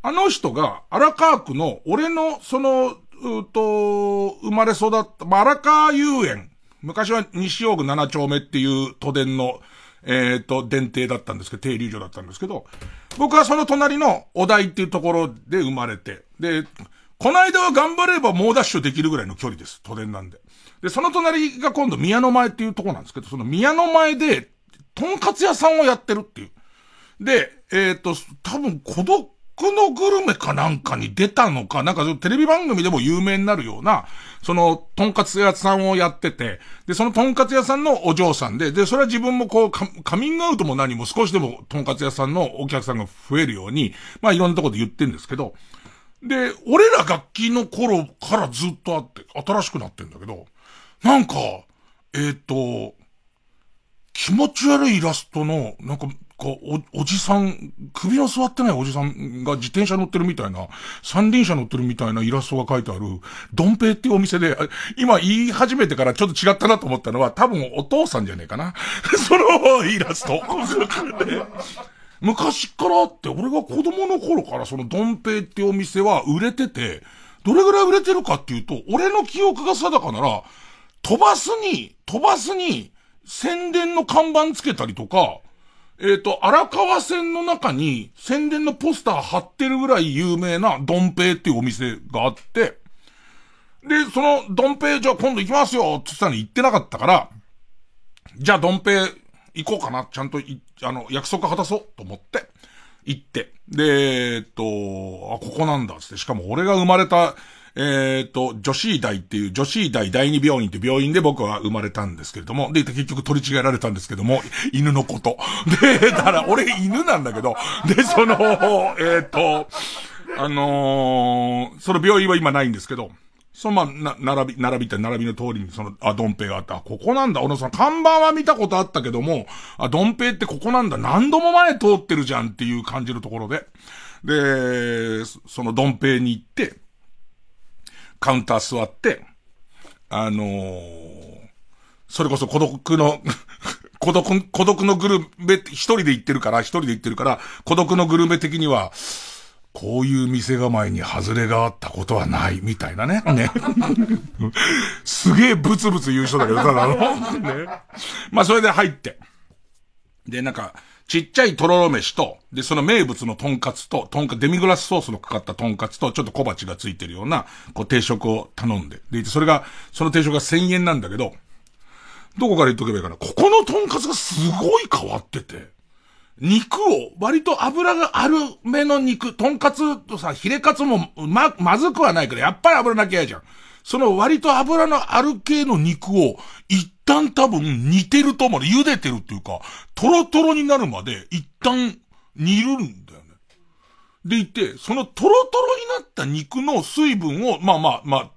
S1: あの人が荒川区の、俺の、その、うと、生まれ育った、まあ、荒川遊園。昔は西大区7丁目っていう都電の、えっ、ー、と、電停だったんですけど、停留所だったんですけど、僕はその隣のお台っていうところで生まれて、で、この間は頑張れば猛ダッシュできるぐらいの距離です。都電なんで。で、その隣が今度宮の前っていうとこなんですけど、その宮の前で、とんかつ屋さんをやってるっていう。で、えっ、ー、と、多分孤独のグルメかなんかに出たのか、なんかテレビ番組でも有名になるような、その、とんかつ屋さんをやってて、で、そのとんかつ屋さんのお嬢さんで、で、それは自分もこう、カミングアウトも何も少しでもとんかつ屋さんのお客さんが増えるように、まあいろんなところで言ってんですけど、で、俺ら楽器の頃からずっとあって、新しくなってんだけど、なんか、えっ、ー、と、気持ち悪いイラストの、なんか、こう、お、おじさん、首の座ってないおじさんが自転車乗ってるみたいな、三輪車乗ってるみたいなイラストが書いてある、ドンペイっていうお店で、今言い始めてからちょっと違ったなと思ったのは、多分お父さんじゃねえかな。そのイラスト。昔からって、俺が子供の頃からそのドンペイっていうお店は売れてて、どれぐらい売れてるかっていうと、俺の記憶が定かなら、飛ばすに、飛ばすに、宣伝の看板つけたりとか、えっ、ー、と、荒川線の中に宣伝のポスター貼ってるぐらい有名なドンペイっていうお店があって、で、その、ドンペイ、じゃあ今度行きますよって言ったのに行ってなかったから、じゃあドンペイ行こうかな。ちゃんとあの、約束果たそうと思って、行って。で、えっと、あ、ここなんだつって。しかも俺が生まれた、えっ、と、女子医大っていう女子医大第二病院って病院で僕は生まれたんですけれども、で、結局取り違えられたんですけども、犬のこと。で、だから俺犬なんだけど、で、その、えっ、と、あのー、その病院は今ないんですけど、そのまあ、な、並び、並びって並びの通りにその、あ、ドンペイがあった。ここなんだ。俺その看板は見たことあったけども、あ、ドンペイってここなんだ。何度も前通ってるじゃんっていう感じるところで。で、そのドンペイに行って、カウンター座って、あのー、それこそ孤独の 孤独、孤独のグルメ、一人で行ってるから、一人で行ってるから、孤独のグルメ的には、こういう店構えに外れがあったことはない、みたいなね。ね。すげえブツブツ言う人だけど、ただの。ね。まあ、それで入って。で、なんか、ちっちゃいとろろ飯と、で、その名物のとんかつと、とんか、デミグラスソースのかかったとんかつと、ちょっと小鉢がついてるような、こう、定食を頼んで。で、それが、その定食が1000円なんだけど、どこから言っとけばいいかな？ここのとんかつがすごい変わってて。肉を、割と油があるめの肉、とんかつとさ、ヒレカツも、ま、まずくはないけど、やっぱり油なきゃ嫌じゃん。その割と油のある系の肉を、一旦多分煮てると思う。茹でてるっていうか、トロトロになるまで、一旦煮るんだよね。でいて、そのトロトロになった肉の水分を、まあまあまあ、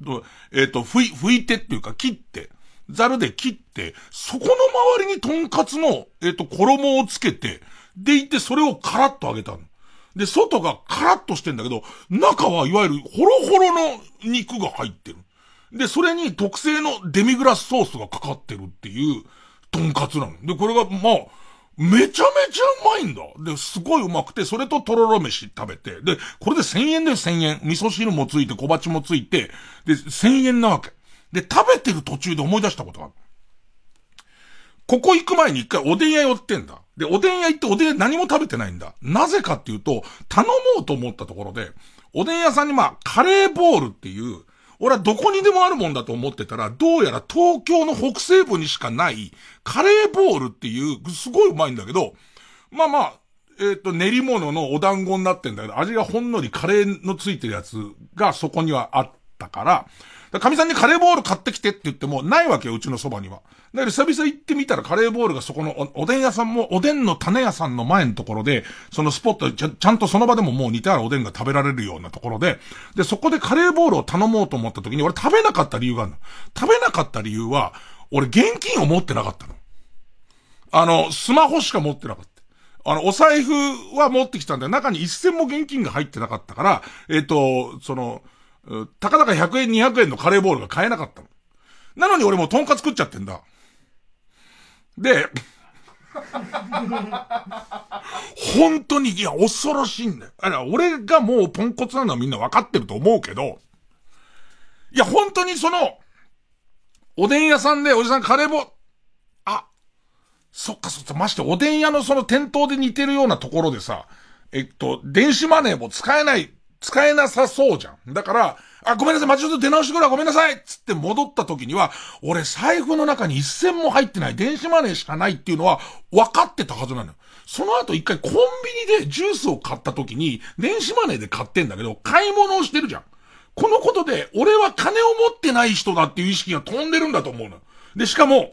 S1: えっ、ー、と、拭い、拭いてっていうか切って、ザルで切って、そこの周りにとんかつの、えっ、ー、と、衣をつけて、でいてそれをカラッと揚げたの。で、外がカラッとしてんだけど、中はいわゆるホロホロの肉が入ってる。で、それに特製のデミグラスソースがかかってるっていう、とんかつなの。で、これが、まあ、めちゃめちゃうまいんだ。で、すごいうまくて、それととろろ飯食べて、で、これで1000円で1000円。味噌汁もついて、小鉢もついて、で、1000円なわけ。で、食べてる途中で思い出したことがある。ここ行く前に一回おでん屋寄ってんだ。で、おでん屋行っておでん屋何も食べてないんだ。なぜかっていうと、頼もうと思ったところで、おでん屋さんにまあ、カレーボールっていう、俺はどこにでもあるもんだと思ってたら、どうやら東京の北西部にしかない、カレーボールっていう、すごいうまいんだけど、まあまあ、えっ、ー、と、練り物のお団子になってんだけど、味がほんのりカレーのついてるやつがそこにはあったから、神さんにカレーボール買ってきてって言っても、ないわけよ、うちのそばには。だから久々行ってみたらカレーボールがそこのおおでん屋さんも、おでんの種屋さんの前のところで、そのスポットちゃ、ちゃんとその場でももう似たようなおでんが食べられるようなところで、で、そこでカレーボールを頼もうと思った時に、俺食べなかった理由があるの。食べなかった理由は、俺現金を持ってなかったの。あの、スマホしか持ってなかった。あの、お財布は持ってきたんだよ。中に一銭も現金が入ってなかったから、えっ、ー、と、その、たかだか100円200円のカレーボールが買えなかったの。なのに俺もうトンカツ食っちゃってんだ。で、本当に、いや、恐ろしいんだよ。あら、俺がもうポンコツなのはみんな分かってると思うけど、いや、本当にその、おでん屋さんでおじさんカレーボ、あ、そっかそっか、ましておでん屋のその店頭で似てるようなところでさ、えっと、電子マネーも使えない使えなさそうじゃん。だから、あ、ごめんなさい、ま、ちょっと出直してくれ、ごめんなさいつって戻った時には、俺財布の中に一銭も入ってない、電子マネーしかないっていうのは分かってたはずなのよ。その後一回コンビニでジュースを買った時に、電子マネーで買ってんだけど、買い物をしてるじゃん。このことで、俺は金を持ってない人だっていう意識が飛んでるんだと思うの。で、しかも、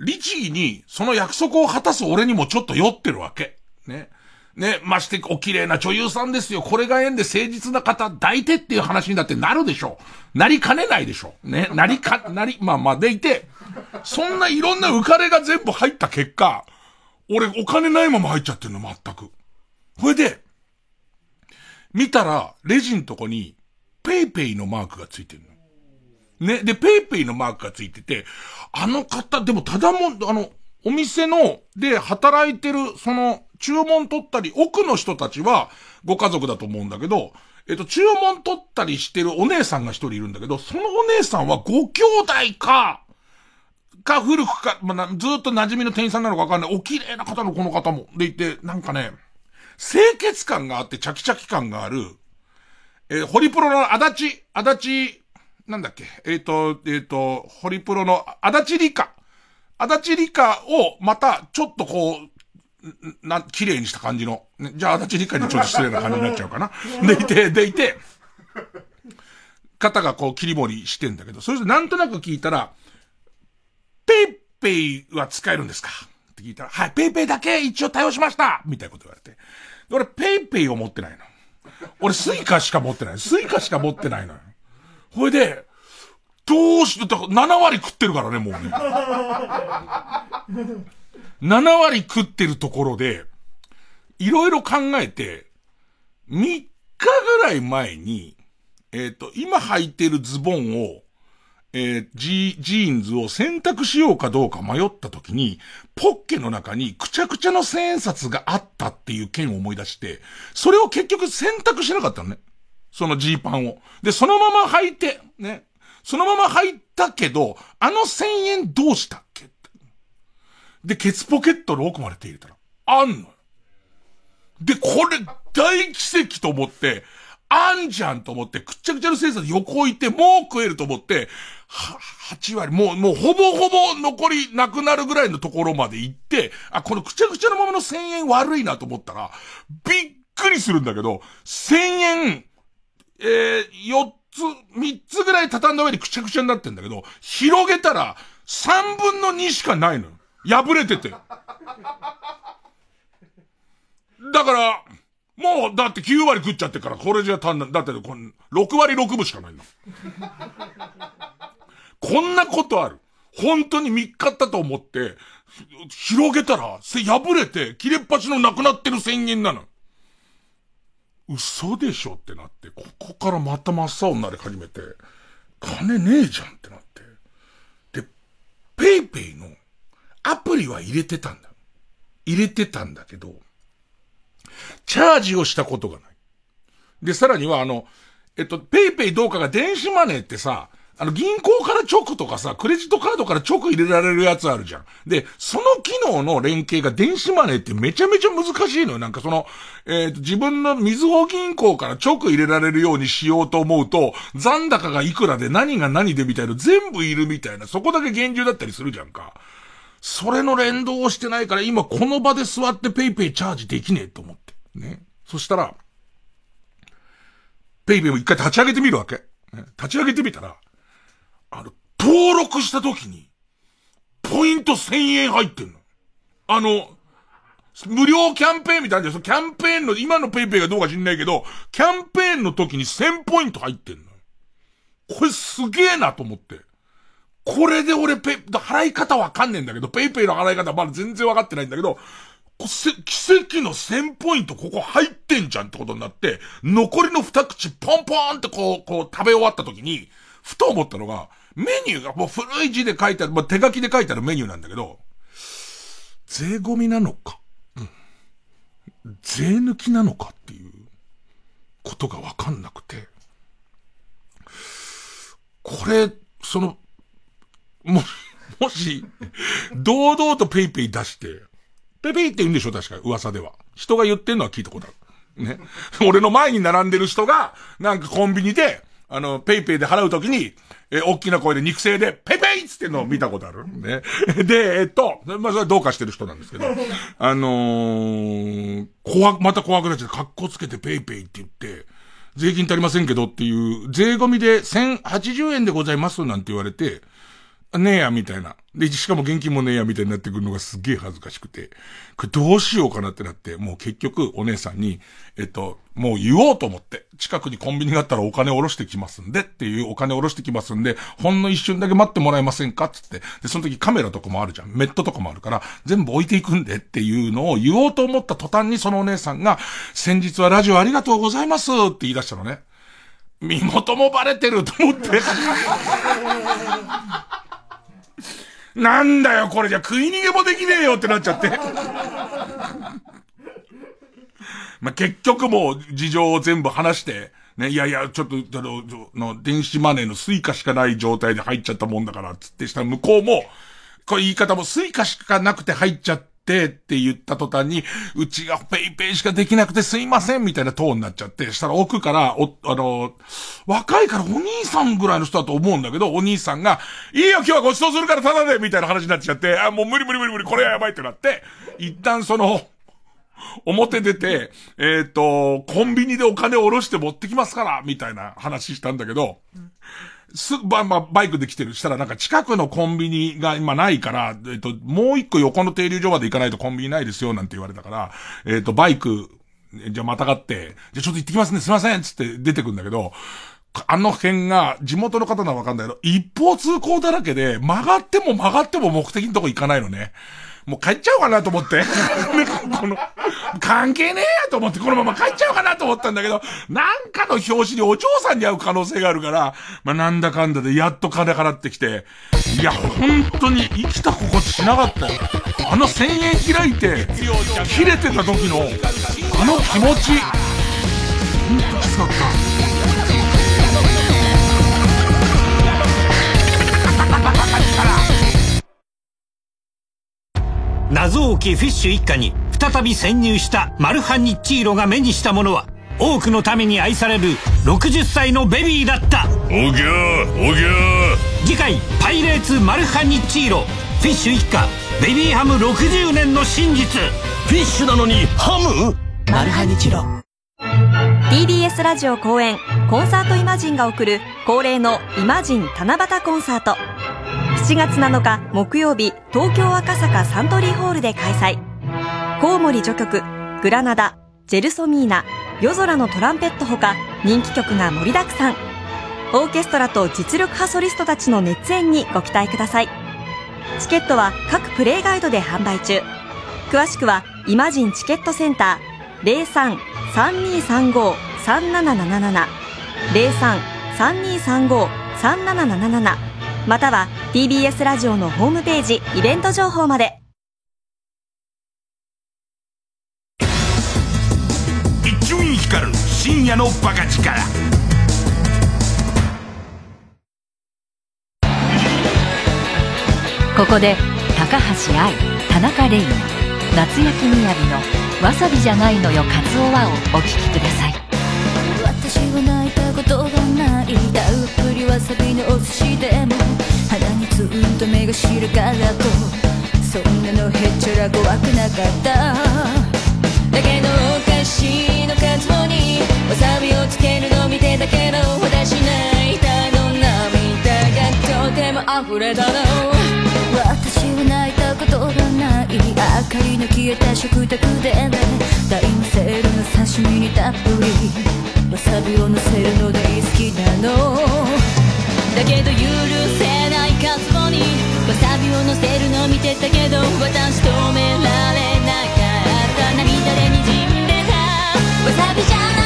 S1: 律儀にその約束を果たす俺にもちょっと酔ってるわけ。ね。ね、ましてお綺麗な女優さんですよ。これが縁で誠実な方抱いてっていう話にだってなるでしょう。なりかねないでしょう。ね、なりか、なり、まあまあでいて、そんないろんな浮かれが全部入った結果、俺お金ないまま入っちゃってるの、全く。それで、見たら、レジんとこに、 PayPay のマークがついてるの。ね。で、 PayPay のマークがついてて、あの方、でもただもん、あの、お店の、で働いてる、その、注文取ったり、奥の人たちは、ご家族だと思うんだけど、えっと、注文取ったりしてるお姉さんが一人いるんだけど、そのお姉さんはご兄弟か、か古くか、まあ、ずっと馴染みの店員さんなのかわかんない。お綺麗な方のこの方も。でいて、なんかね、清潔感があって、チャキチャキ感がある、えー、ホリプロの足立、足立なんだっけ、えっ、ー、と、えっ、ー、と、ホリプロの足立梨花。足立梨花をまたちょっとこう、な、綺麗にした感じの。ね、じゃあ足立梨花にちょっと失礼な感じになっちゃうかな。でいて、でいて、方がこう切り盛りしてんだけど、それでなんとなく聞いたら、ペイペイは使えるんですかって聞いたら、はい、ペイペイだけ一応対応しましたみたいなこと言われて。俺、ペイペイを持ってないの。俺、スイカしか持ってない。スイカしか持ってないのよ。ほいで、どうして、だから7割食ってるからね、もうね。7割食ってるところで、いろいろ考えて、3日ぐらい前に、えっ、ー、と、今履いてるズボンを、えー、ジーンズを洗濯しようかどうか迷った時に、ポッケの中にくちゃくちゃの千円札があったっていう件を思い出して、それを結局洗濯しなかったのね。そのジーパンを。で、そのまま履いて、ね。そのまま履いたけど、あの千円どうしたで、ケツポケットの奥まで手入れたら、あんのよ。で、これ、大奇跡と思って、あんじゃんと思って、くっちゃくちゃの千円札横置いて、もう食えると思って、は、8割、もう、もうほぼほぼ残りなくなるぐらいのところまで行って、あ、このくちゃくちゃのままの1000円悪いなと思ったら、びっくりするんだけど、1000円、えー、4つ、3つぐらい畳んだ上にくちゃくちゃになってんだけど、広げたら、3分の2しかないのよ。破れてて。だから、もう、だって9割食っちゃってから、これじゃ足んない。だって、この、6割6分しかないんだ。こんなことある。本当に3日ったと思って、広げたら、破れて、切れっ端のなくなってる宣言なの。嘘でしょってなって、ここからまた真っ青になり始めて、金ねえじゃんってなって。で、ペイペイのアプリは入れてたんだ。入れてたんだけど、チャージをしたことがない。で、さらにはあの、えっと、ペイペイどうかが電子マネーってさ、あの、銀行から直とかさ、クレジットカードから直入れられるやつあるじゃん。で、その機能の連携が電子マネーってめちゃめちゃ難しいのよ。なんかその、えっ、ー、と、自分の水穂銀行から直入れられるようにしようと思うと、残高がいくらで何が何でみたいな全部いるみたいな、そこだけ厳重だったりするじゃんか。それの連動をしてないから今この場で座ってペイペイチャージできねえと思って。ね。そしたら、ペイペイも一回立ち上げてみるわけ。ね、立ち上げてみたら、あの、登録した時に、ポイント1000円入ってんの。あの、無料キャンペーンみたいなそのキャンペーンの、今のペイペイがどうか知んないけど、キャンペーンの時に1000ポイント入ってんの。これすげえなと思って。これで俺ペ、払い方わかんねえんだけど、ペイペイの払い方まだ全然わかってないんだけど、奇跡の1000ポイントここ入ってんじゃんってことになって、残りの二口ポンポンってこう、こう食べ終わった時に、ふと思ったのが、メニューがもう古い字で書いてある、まあ、手書きで書いてあるメニューなんだけど、税込みなのか、うん、税抜きなのかっていうことがわかんなくて、これ、その、もし、もし、堂々とペイペイ出して、ペイペイって言うんでしょ確か噂では。人が言ってんのは聞いたことある。ね。俺の前に並んでる人が、なんかコンビニで、あの、ペイペイで払うときに、え、大きな声で肉声で、ペイペイっつってのを見たことある。ね。で、えっと、まあ、それはどうかしてる人なんですけど、あのー、怖また怖くなっちゃって、格好つけてペイペイって言って、税金足りませんけどっていう、税込みで1080円でございますなんて言われて、ねえや、みたいな。で、しかも現金もねえや、みたいになってくるのがすげえ恥ずかしくて。これどうしようかなってなって、もう結局お姉さんに、えっと、もう言おうと思って、近くにコンビニがあったらお金下ろしてきますんでっていうお金下ろしてきますんで、ほんの一瞬だけ待ってもらえませんかつって。で、その時カメラとかもあるじゃん。メットとかもあるから、全部置いていくんでっていうのを言おうと思った途端にそのお姉さんが、先日はラジオありがとうございますって言い出したのね。身元もバレてると思って。なんだよ、これじゃ食い逃げもできねえよってなっちゃって。まあ、結局もう事情を全部話して、ね、いやいや、ちょっと、あの、の電子マネーのスイカしかない状態で入っちゃったもんだから、つってしたら向こうも、これ言い方もスイカしかなくて入っちゃっってって言った途端に、うちがペイペイしかできなくてすいませんみたいなトーンになっちゃって、したら奥から、お、あの、若いからお兄さんぐらいの人だと思うんだけど、お兄さんが、いいよ今日はご馳走するからタダでみたいな話になっちゃって、あ、もう無理無理無理無理、これはやばいってなって、一旦その、表出て、えっ、ー、と、コンビニでお金を下ろして持ってきますから、みたいな話したんだけど、す、ま、まあ、バイクで来てる。したらなんか近くのコンビニが今ないから、えっ、と、もう一個横の停留所まで行かないとコンビニないですよ、なんて言われたから、えっ、と、バイク、じゃあまたがって、じゃあちょっと行ってきますね、すいませんつって出てくんだけど、あの辺が、地元の方ならわかんないけど、一方通行だらけで、曲がっても曲がっても目的のとこ行かないのね。もう帰っちゃおうかなと思って。この、関係ねえやと思ってこのまま帰っちゃおうかなと思ったんだけど、なんかの表紙にお嬢さんに会う可能性があるから、まあ、なんだかんだでやっと金払ってきて、いや、本当に生きた心地しなかったよ。あの1000円開いて、切れてた時の、あの気持ち、本当きつかった。
S7: 謎多きフィッシュ一家に再び潜入したマルハニッチーロが目にしたものは多くのために愛される60歳のベビーだった。
S8: おぎゃーおぎゃ
S7: ー。次回「パイレーツマルハニッチーロ」フィッシュ一家ベビーハム60年の真実。
S8: フィッシュなのにハム？
S9: マルハニチロ
S2: TBS ラジオ公演コンサートイマジンが送る恒例のイマジン七夕コンサート。7月7日木曜日東京赤坂サントリーホールで開催。コウモリ序曲グラナダジェルソミーナ夜空のトランペットほか人気曲が盛りだくさん。オーケストラと実力派ソリストたちの熱演にご期待ください。チケットは各プレイガイドで販売中。詳しくはイマジンチケットセンター03-3235-3777 03-3235-3777または TBS ラジオのホームページイベント情報まで。
S8: 一丁院光る深夜のバカ力。
S10: ここで高橋愛田中玲奈夏焼きみやびの「わさびじゃないのよカツオは」をお聴きください。
S11: 私は泣いたことがないたっぷりわさびのお寿司でも。鼻にツンと目が白からとそんなのへっちゃら怖くなかった。だけどお菓子のカツオにわさびをつけるの見てたけど私泣いたの涙がとても溢れたの。私は泣いたことが明かりの消えた食卓でタイムセールの刺身にたっぷりわさびを乗せるの大好きなのだけど許せないカツボにわさびを乗せるの見てたけど私止められなかった。涙で滲んでた。わさびじゃない。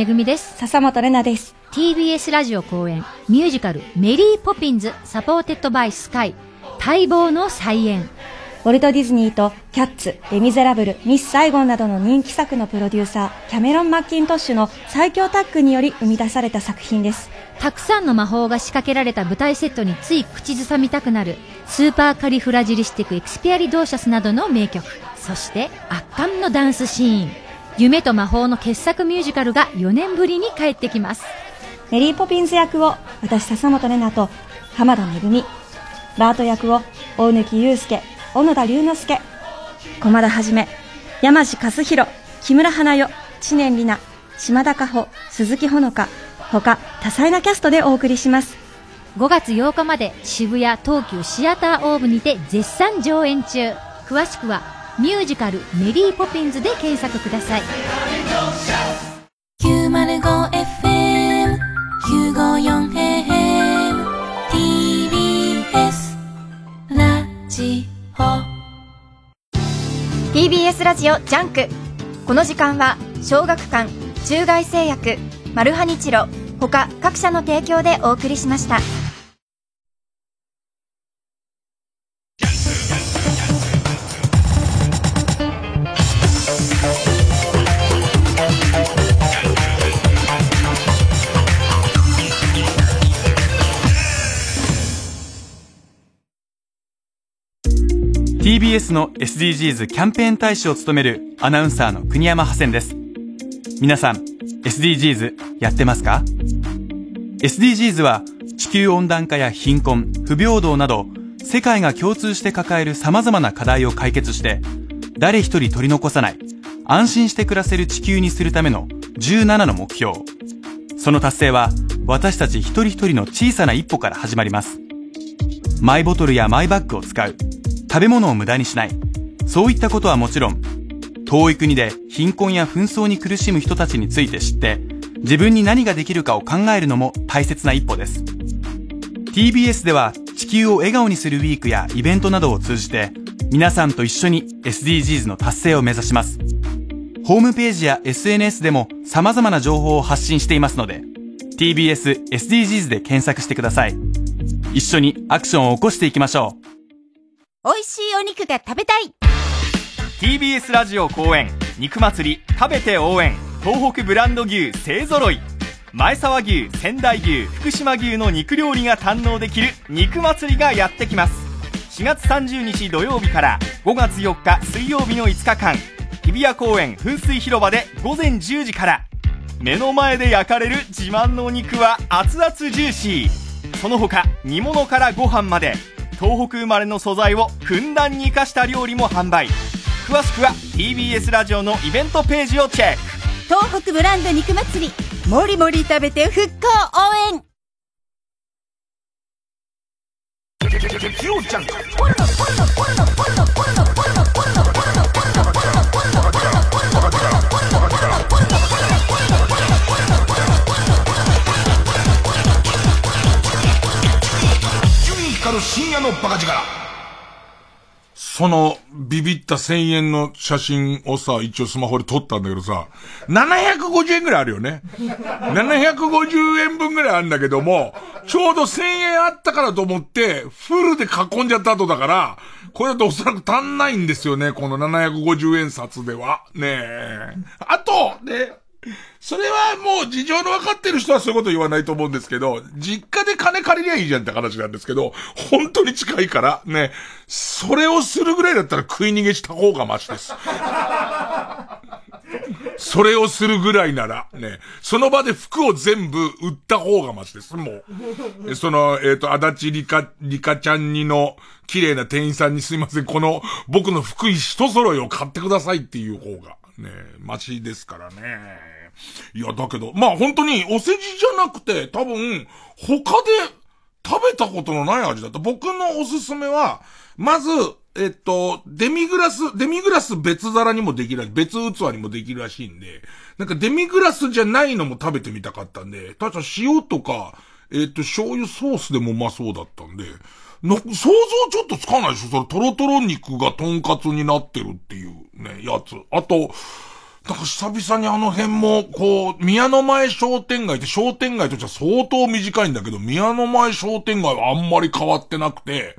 S12: めぐみです。
S2: 笹本玲奈です。
S12: TBS ラジオ公演ミュージカルメリーポピンズ Supported by スカイ待望の再演。
S2: ウォルト・ディズニーとキャッツ、レ・ミゼラブル、ミス・サイゴンなどの人気作のプロデューサー、キャメロン・マッキントッシュの最強タッグにより生み出された作品です。
S12: たくさんの魔法が仕掛けられた舞台セットについ口ずさみたくなる、スーパーカリフラジリスティック・エクスピアリ・ドーシャスなどの名曲。そして圧巻のダンスシーン。夢と魔法の傑作ミュージカルが4年ぶりに帰ってきます。
S2: メリー・ポピンズ役を私笹本玲奈と浜田めぐみ、バート役を大貫祐介、小野田龍之介、駒田はじめ、山地和弘、木村花代、知念里奈、島田加穂、鈴木ほのか、
S13: 他多彩なキャストでお送りします。
S14: 5月8日まで渋谷東急シアターオーブにて絶賛上演中。詳しくはミュージカル「メリー・ポピンズ」で検索ください。
S11: 905FM954AM TBS ラジオ。
S13: TBS ラジオジャンク。この時間は小学館中外製薬マルハニチロ他各社の提供でお送りしました
S15: TBS の SDGs キャンペーン大使を務めるアナウンサーの国山ハセンです。皆さん SDGs やってますか？SDGs は地球温暖化や貧困不平等など世界が共通して抱える様々な課題を解決して誰一人取り残さない安心して暮らせる地球にするための17の目標。その達成は私たち一人一人の小さな一歩から始まります。マイボトルやマイバッグを使う。食べ物を無駄にしない。そういったことはもちろん遠い国で貧困や紛争に苦しむ人たちについて知って自分に何ができるかを考えるのも大切な一歩です。TBS では地球を笑顔にするウィークやイベントなどを通じて皆さんと一緒に SDGs の達成を目指します。ホームページや SNS でも様々な情報を発信していますので TBS SDGs で検索してください。一緒にアクションを起こしていきましょう。
S9: 美味しいお肉が食べたい。
S15: TBS ラジオ公演肉祭り食べて応援。東北ブランド牛勢ぞろい。前沢牛仙台牛福島牛の肉料理が堪能できる肉祭りがやってきます。4月30日土曜日から5月4日水曜日の5日間。日比谷公園噴水広場で午前10時から。目の前で焼かれる自慢のお肉は熱々ジューシー。その他煮物からご飯まで。東北生まれの素材をふんだんに生かした料理も販売。詳しくは TBS ラジオのイベントページをチェック。
S9: 東北ブランド肉祭りもりもり食べて復興応援。
S16: 光る深夜のバカ力
S1: その、ビビった1000円の写真をさ、一応スマホで撮ったんだけどさ、750円ぐらいあるよね。750円分ぐらいあるんだけども、ちょうど1000円あったからと思って、フルで囲んじゃった後だから、これだとおそらく足んないんですよね、この750円札では。ねえ。あと、ね、それはもう事情の分かってる人はそういうこと言わないと思うんですけど、実家で金借りりゃいいじゃんって話なんですけど、本当に近いから、ね、それをするぐらいだったら食い逃げした方がマシです。それをするぐらいなら、ね、その場で服を全部売った方がマシです、もう。その、えっ、ー、と、足立りか、りかちゃんにの、綺麗な店員さんにすいません、この、僕の服一揃いを買ってくださいっていう方が、ね、マシですからね。いや、だけど、まあ本当にお世辞じゃなくて、多分、他で食べたことのない味だった。僕のおすすめは、まず、えっと、デミグラス、デミグラス別皿にもできる別器にもできるらしいんで、なんかデミグラスじゃないのも食べてみたかったんで、確か塩とか、えっと、醤油ソースでもうまそうだったんで、な、想像ちょっとつかないでしょそれトロトロ肉がトンカツになってるっていうね、やつ。あと、だから久々にあの辺も、こう、宮の前商店街って商店街としては相当短いんだけど、宮の前商店街はあんまり変わってなくて、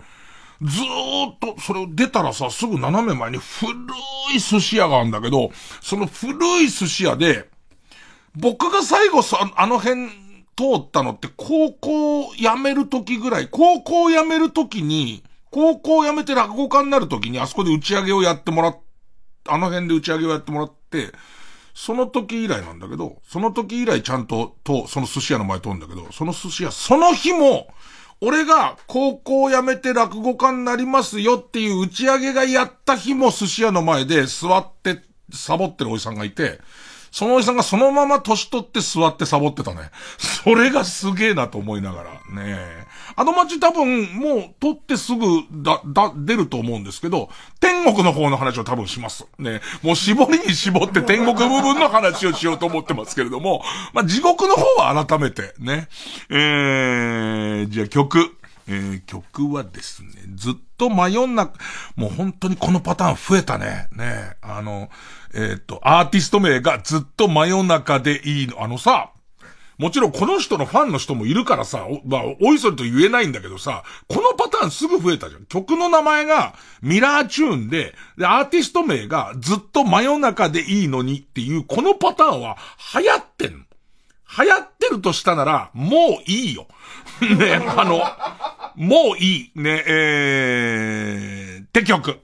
S1: ずーっと、それを出たらさ、すぐ斜め前に古い寿司屋があるんだけど、その古い寿司屋で、僕が最後さ、あの辺通ったのって高校辞める時ぐらい、高校辞める時に、高校辞めて落語家になる時にあそこで打ち上げをやってもらっあの辺で打ち上げをやってもらって、その時以来なんだけど、その時以来ちゃんと、と、その寿司屋の前通るんだけど、その寿司屋、その日も、俺が高校を辞めて落語家になりますよっていう打ち上げがやった日も寿司屋の前で座ってサボってるおじさんがいて、
S17: そのおじさんがそのまま年取って座ってサボってたね。それがすげえなと思いながら。ねあの街多分もう取ってすぐだ、だ、出ると思うんですけど、天国の方の話を多分します。ねもう絞りに絞って天国部分の話をしようと思ってますけれども、まあ、地獄の方は改めてね。えー、じゃあ曲。えー、曲はですね、ずっと真夜中、もう本当にこのパターン増えたね。ねあの、えっ、と、アーティスト名がずっと真夜中でいいの。あのさ、もちろんこの人のファンの人もいるからさ、お、まあ、おいそれと言えないんだけどさ、このパターンすぐ増えたじゃん。曲の名前がミラーチューンで、で、アーティスト名がずっと真夜中でいいのにっていう、このパターンは流行ってんの。流行ってるとしたなら、もういいよ。ね、あの、もういい。ね、えー、って曲。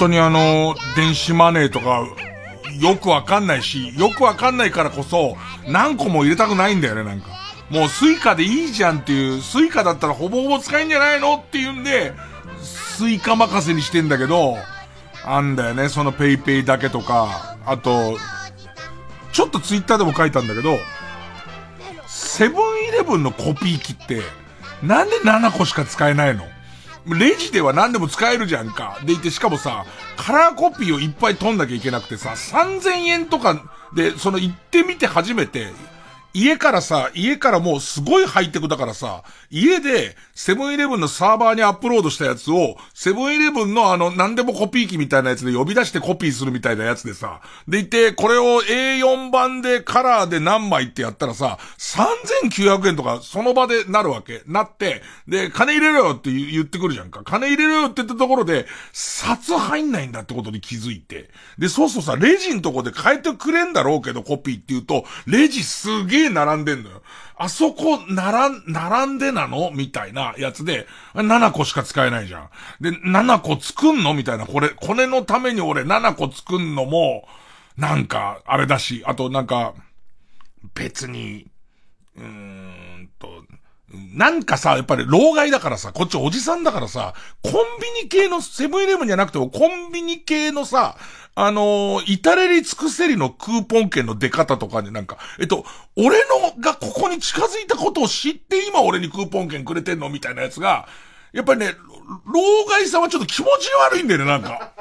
S17: 当にあの、電子マネーとか、よくわかんないし、よくわかんないからこそ、何個も入れたくないんだよね、なんか。もうスイカでいいじゃんっていう、スイカだったらほぼほぼ使えんじゃないのっていうんで、スイカ任せにしてんだけど、あんだよね、そのペイペイだけとか、あと、ちょっとツイッターでも書いたんだけど、セブンイレブンのコピー機って、なんで7個しか使えないの？レジでは何でも使えるじゃんか。でいて、しかもさ、カラーコピーをいっぱい取んなきゃいけなくてさ、3000円とかで、その行ってみて初めて、
S1: 家からさ、家からもうすごいハイテクだからさ、家でセブンイレブンのサーバーにアップロードしたやつを、セブンイレブンのあの、何でもコピー機みたいなやつで呼び出してコピーするみたいなやつでさ、でいて、これを A4 版でカラーで何枚ってやったらさ、3900円とかその場でなるわけ。なって、で、金入れろよって言ってくるじゃんか。金入れろよって言ったところで、札入んないんだってことに気づいて。で、そうそうさ、レジのとこで変えてくれんだろうけど、コピーって言うと、レジすげえげえ並んでんのよ。あそこ、並ん、並んでなの？みたいなやつで、7個しか使えないじゃん。で、7個作んの？みたいな。これ、これのために俺7個作んのも、なんか、あれだし、あとなんか、別に、うーんと、なんかさ、やっぱり老害だからさ、こっちおじさんだからさ、コンビニ系の、セブンイレブンじゃなくてもコンビニ系のさ、あのー、至れり尽くせりのクーポン券の出方とかになんか、えっと、俺のがここに近づいたことを知って今俺にクーポン券くれてんのみたいなやつが、やっぱりね、老害さんはちょっと気持ち悪いんだよね、なんか。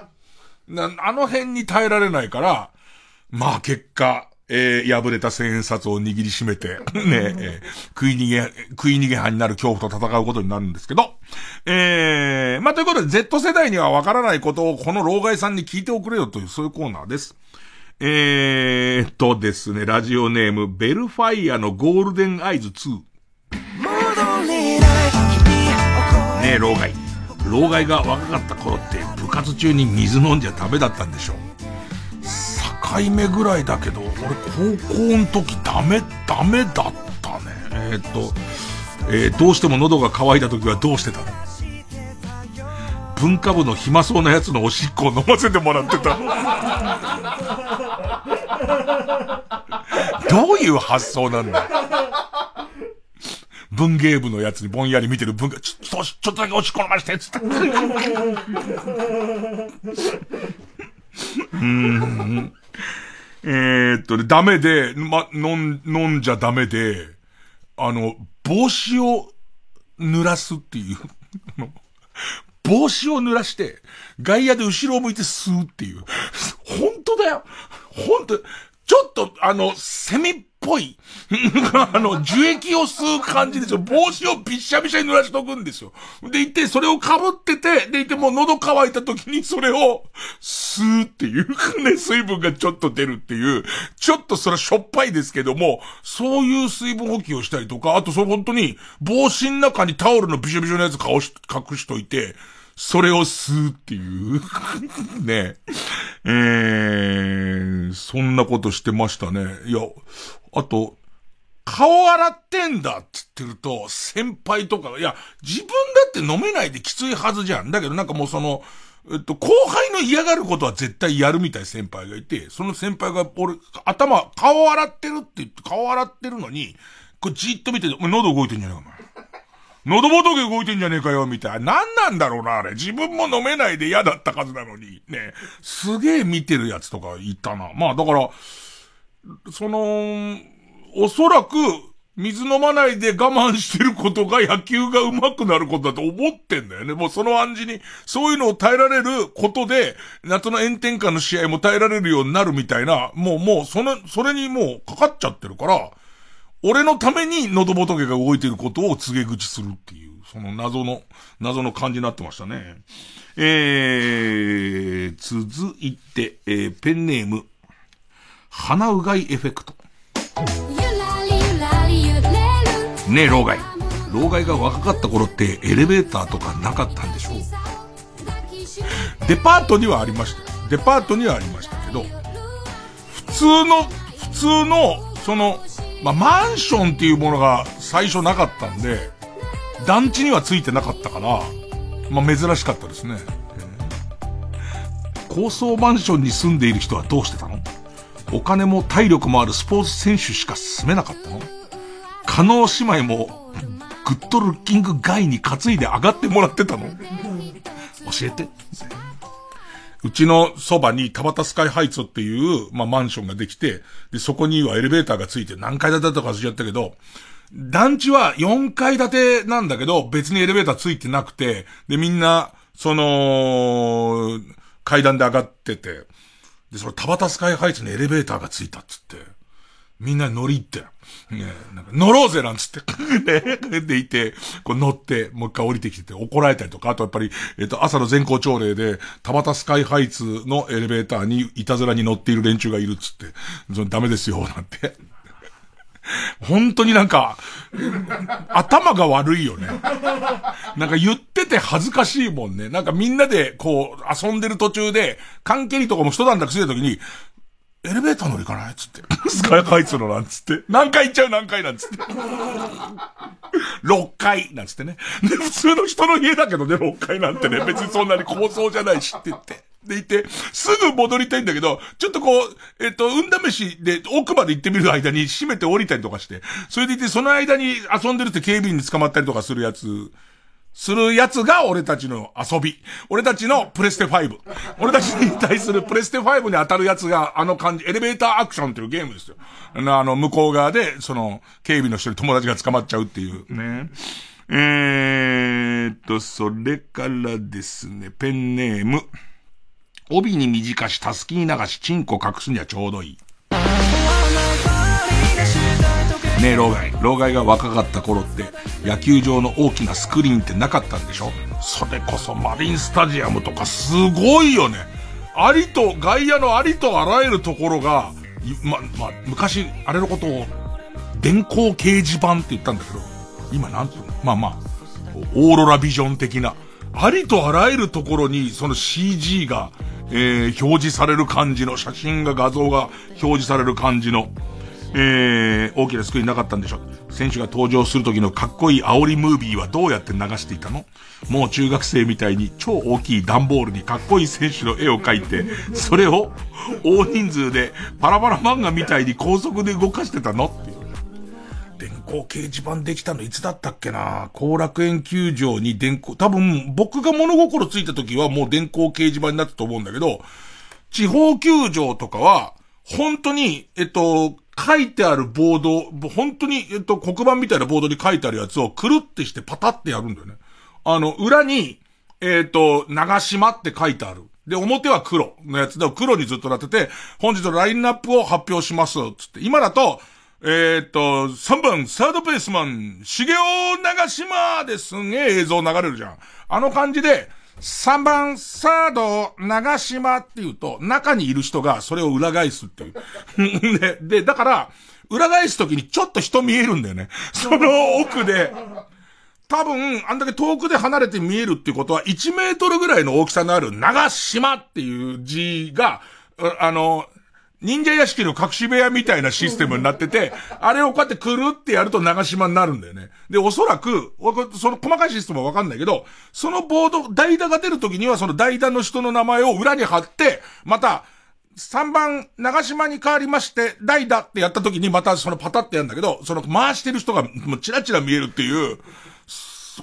S1: な、あの辺に耐えられないから、まあ結果、えー、破れた千円札を握りしめて、ね、えー、食い逃げ、食い逃げ犯になる恐怖と戦うことになるんですけど、えー、まあ、ということで Z 世代にはわからないことをこの老害さんに聞いておくれよという、そういうコーナーです。えーとですね、ラジオネーム、ベルファイアのゴールデンアイズ2。ねえ、老害。老害が若かった頃って部活中に水飲んじゃダメだったんでしょう。回目ぐらいだけど、俺高校の時ダメ、ダメだったね。えー、っと、えー、どうしても喉が渇いた時はどうしてたの？文化部の暇そうなやつのおしっこを飲ませてもらってた。どういう発想なんだ？文芸部のやつにぼんやり見てる文化、ちょっと、ちょっとだけおしっこ飲まして、つった。うん。え、っと、ねダメで、ま、飲ん、飲んじゃダメで、あの、帽子を濡らすっていう。帽子を濡らして、外野で後ろを向いて吸うっていう。本当だよ本当ちょっと、あの、セミぽい、あの、樹液を吸う感じですよ。帽子をびっしゃびしゃに濡らしとくんですよ。でいて、それを被ってて、でいてもう喉乾いた時にそれを吸うっていう、ね、水分がちょっと出るっていう、ちょっとそれはしょっぱいですけども、そういう水分補給をしたりとか、あとその本当に帽子の中にタオルのびしょびしょのやつ顔し、隠しといて、それを吸うっていう ねえー、そんなことしてましたね。いや、あと、顔洗ってんだって言ってると、先輩とか、いや、自分だって飲めないできついはずじゃん。だけどなんかもうその、えっと、後輩の嫌がることは絶対やるみたい先輩がいて、その先輩が、俺、頭、顔洗ってるって言って、顔洗ってるのに、こうじっと見てて、喉動いてんじゃねえか、お前。喉仏動いてんじゃねえかよ、みたいな。何なんだろうな、あれ。自分も飲めないで嫌だったはずなのに。ね。すげえ見てるやつとかいたな。まあ、だから、その、おそらく、水飲まないで我慢してることが野球が上手くなることだと思ってんだよね。もうその暗示に、そういうのを耐えられることで、夏の炎天下の試合も耐えられるようになるみたいな、もうもう、その、それにもうかかっちゃってるから、俺のために喉仏が動いてることを告げ口するっていう、その謎の、謎の感じになってましたね。えー、続いて、えー、ペンネーム、鼻うがいエフェクト。ねえ、老害。老害が若かった頃ってエレベーターとかなかったんでしょうデパートにはありました。デパートにはありましたけど、普通の、普通の、その、まあ、マンションっていうものが最初なかったんで、団地にはついてなかったから、まあ、珍しかったですね。高層マンションに住んでいる人はどうしてたの？お金も体力もあるスポーツ選手しか住めなかったの？加納姉妹も、グッドルッキングガイに担いで上がってもらってたの？教えて。うちのそばに田畑スカイハイツっていう、まあ、マンションができて、で、そこにはエレベーターがついて何階建てだったか忘れちゃったけど、団地は4階建てなんだけど、別にエレベーターついてなくて、で、みんな、その、階段で上がってて、で、その田畑スカイハイツにエレベーターがついたっつって。みんな乗り行って、ね、なんか乗ろうぜなんつって、ね、でいて、こう乗って、もう一回降りてきてて怒られたりとか、あとやっぱり、えっ、と、朝の全校朝礼で、田端スカイハイツのエレベーターにいたずらに乗っている連中がいるっつって、ダメですよ、なんて。本当になんか、頭が悪いよね。なんか言ってて恥ずかしいもんね。なんかみんなでこう遊んでる途中で、関係にとかも一段落してた時に、エレベーター乗りかないつって。スカイハイツのなんつって。何回行っちゃう何回なんつって。6回なんつってね。で、普通の人の家だけどね、6回なんてね。別にそんなに高層じゃないしって言って。でいて、すぐ戻りたいんだけど、ちょっとこう、えっと、運試しで奥まで行ってみる間に閉めて降りたりとかして、それでいて、その間に遊んでるって警備員に捕まったりとかするやつするやつが俺たちの遊び。俺たちのプレステ5。俺たちに対するプレステ5に当たるやつがあの感じ、エレベーターアクションというゲームですよ。あの、向こう側で、その、警備の人に友達が捕まっちゃうっていう。ね。えーっと、それからですね、ペンネーム。帯に短し、たすきに流し、チンコ隠すにはちょうどいい。ねえ、老害。老害が若かった頃って、野球場の大きなスクリーンってなかったんでしょ？それこそマリンスタジアムとかすごいよね。ありと、外野のありとあらゆるところが、ま、ま昔、あれのことを、電光掲示板って言ったんだけど、今なんていうの？まあまあ、オーロラビジョン的な、ありとあらゆるところに、その CG が、えー、表示される感じの、写真が画像が表示される感じの、えー、大きなスクリーンなかったんでしょ選手が登場する時のかっこいい煽りムービーはどうやって流していたの？もう中学生みたいに超大きい段ボールにかっこいい選手の絵を描いて、それを大人数でパラパラ漫画みたいに高速で動かしてたの？っていう。電光掲示板できたのいつだったっけな？後楽園球場に電光、多分僕が物心ついた時はもう電光掲示板になったと思うんだけど、地方球場とかは、本当に、えっと、書いてあるボード、本当に、えっと、黒板みたいなボードに書いてあるやつをくるってしてパタってやるんだよね。あの、裏に、えっ、と、長島って書いてある。で、表は黒のやつで、黒にずっとなってて、本日のラインナップを発表します。つって、今だと、えっ、と、3番、サードベースマン、茂雄長島ですんげえ映像流れるじゃん。あの感じで、3番、サード、長島って言うと、中にいる人がそれを裏返すっていう。で、で、だから、裏返すときにちょっと人見えるんだよね。その奥で、多分、あんだけ遠くで離れて見えるっていうことは、1メートルぐらいの大きさのある長島っていう字が、あの、忍者屋敷の隠し部屋みたいなシステムになってて、あれをこうやってくるってやると長島になるんだよね。で、おそらく、その細かいシステムはわかんないけど、そのボード、代打が出るときにはその代打の人の名前を裏に貼って、また、3番、長島に変わりまして、代打ってやったときにまたそのパタってやるんだけど、その回してる人がもうチラチラ見えるっていう、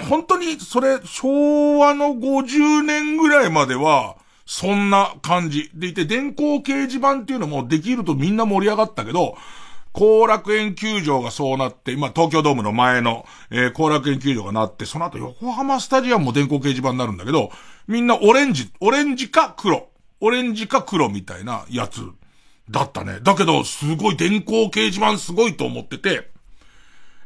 S1: 本当にそれ、昭和の50年ぐらいまでは、そんな感じ。でいて、電光掲示板っていうのもできるとみんな盛り上がったけど、後楽園球場がそうなって、今東京ドームの前の、えー、後楽園球場がなって、その後横浜スタジアムも電光掲示板になるんだけど、みんなオレンジ、オレンジか黒。オレンジか黒みたいなやつだったね。だけど、すごい電光掲示板すごいと思ってて、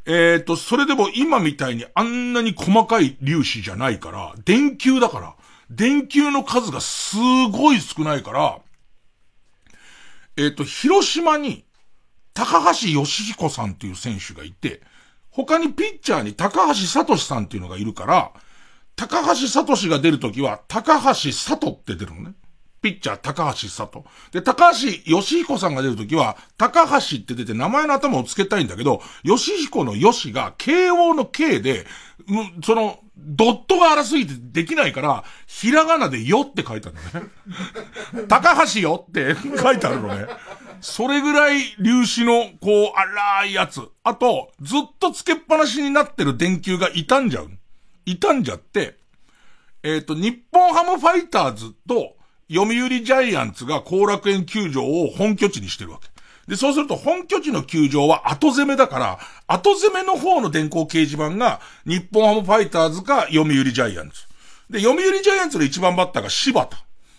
S1: えっ、ー、と、それでも今みたいにあんなに細かい粒子じゃないから、電球だから、電球の数がすごい少ないから、えっ、ー、と、広島に、高橋義彦さんっていう選手がいて、他にピッチャーに高橋聡さんっていうのがいるから、高橋聡が出るときは、高橋里って出るのね。ピッチャー、高橋里。で、高橋義彦さんが出るときは、高橋って出て名前の頭を付けたいんだけど、義彦の義が、慶応の慶で、その、ドットが荒すぎてできないから、ひらがなでよって書いてあるのね。高橋よって書いてあるのね。それぐらい粒子の、こう、荒いやつ。あと、ずっとつけっぱなしになってる電球が傷んじゃう。傷んじゃって、えっ、ー、と、日本ハムファイターズと、読売ジャイアンツが後楽園球場を本拠地にしてるわけ。で、そうすると本拠地の球場は後攻めだから、後攻めの方の電光掲示板が日本ハムファイターズか読売ジャイアンツ。で、読売ジャイアンツの一番バッターが柴田。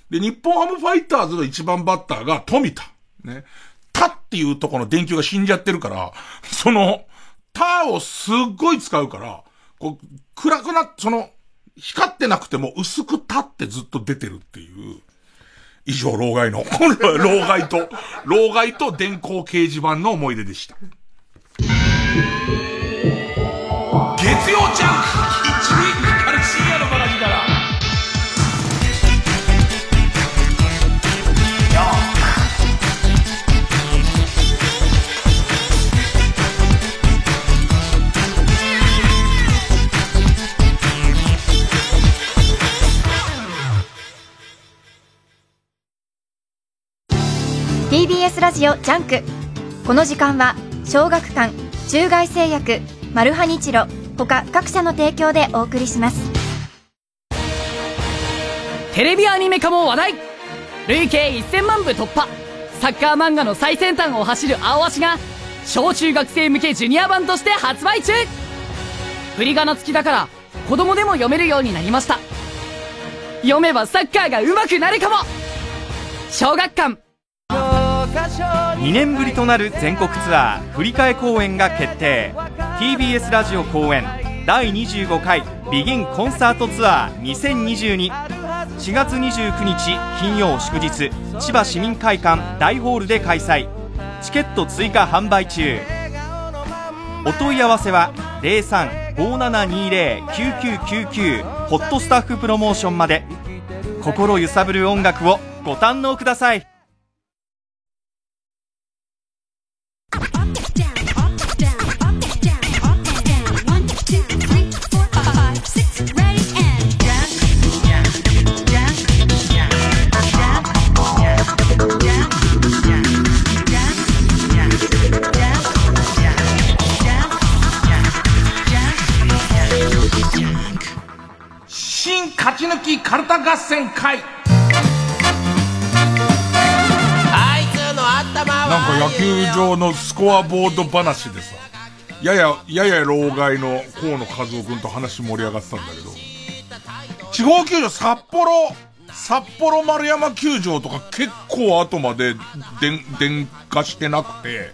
S1: で、日本ハムファイターズの一番バッターが富田。ね。たっていうとこの電球が死んじゃってるから、その、たをすっごい使うから、こう、暗くな、その、光ってなくても薄くたってずっと出てるっていう、以上、老害の、老害と、老害と電光掲示板の思い出でした。ジ
S2: オジャンク。この時間は小学館中外製薬マルハニチロ他各社の提供でお送りします。
S3: テレビアニメ化も話題。累計1000万部突破。サッカー漫画の最先端を走る青足が小中学生向けジュニア版として発売中。振り仮名付きだから子供でも読めるようになりました。読めばサッカーが上手くなるかも。小学館。
S6: 2年ぶりとなる全国ツアー振り替え公演が決定。TBS ラジオ公演第25回ビギンコンサートツアー20224月29日金曜祝日千葉市民会館大ホールで開催。チケット追加販売中。お問い合わせは0357209999ホットスタッフプロモーションまで。心揺さぶる音楽をご堪能ください。
S1: 勝ち抜きカルタ合戦会。なんか野球場のスコアボード話でさ、やや、やや老害の河野和夫君と話盛り上がってたんだけど、地方球場札幌、札幌丸山球場とか結構後まで電、電化してなくて、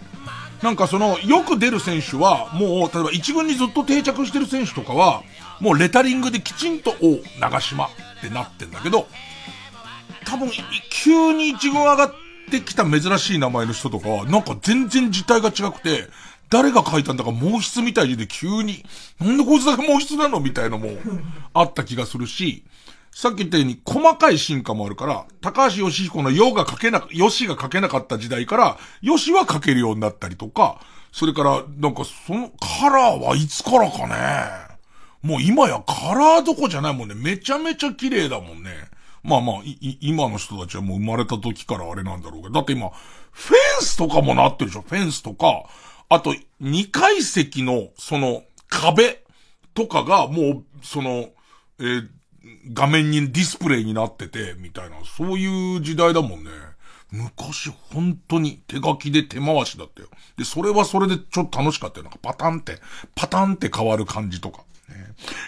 S1: なんかその、よく出る選手は、もう、例えば一軍にずっと定着してる選手とかは、もうレタリングできちんと、お、長島ってなってんだけど、多分、急に一軍上がってきた珍しい名前の人とかは、なんか全然事態が違くて、誰が書いたんだか毛筆みたいで急に、なんでこいつだけ毛筆なのみたいのもあった気がするし、さっき言ったように細かい進化もあるから、高橋義彦のよが書けな、よしが書けなかった時代から、よしは書けるようになったりとか、それから、なんかそのカラーはいつからかね。もう今やカラーどこじゃないもんね。めちゃめちゃ綺麗だもんね。まあまあ、い、今の人たちはもう生まれた時からあれなんだろうけど。だって今、フェンスとかもなってるでしょフェンスとか。あと、2階席の、その、壁とかがもう、その、えー、画面にディスプレイになってて、みたいな、そういう時代だもんね。昔本当に手書きで手回しだったよ。で、それはそれでちょっと楽しかったよ。なんかパタンって、パタンって変わる感じとか。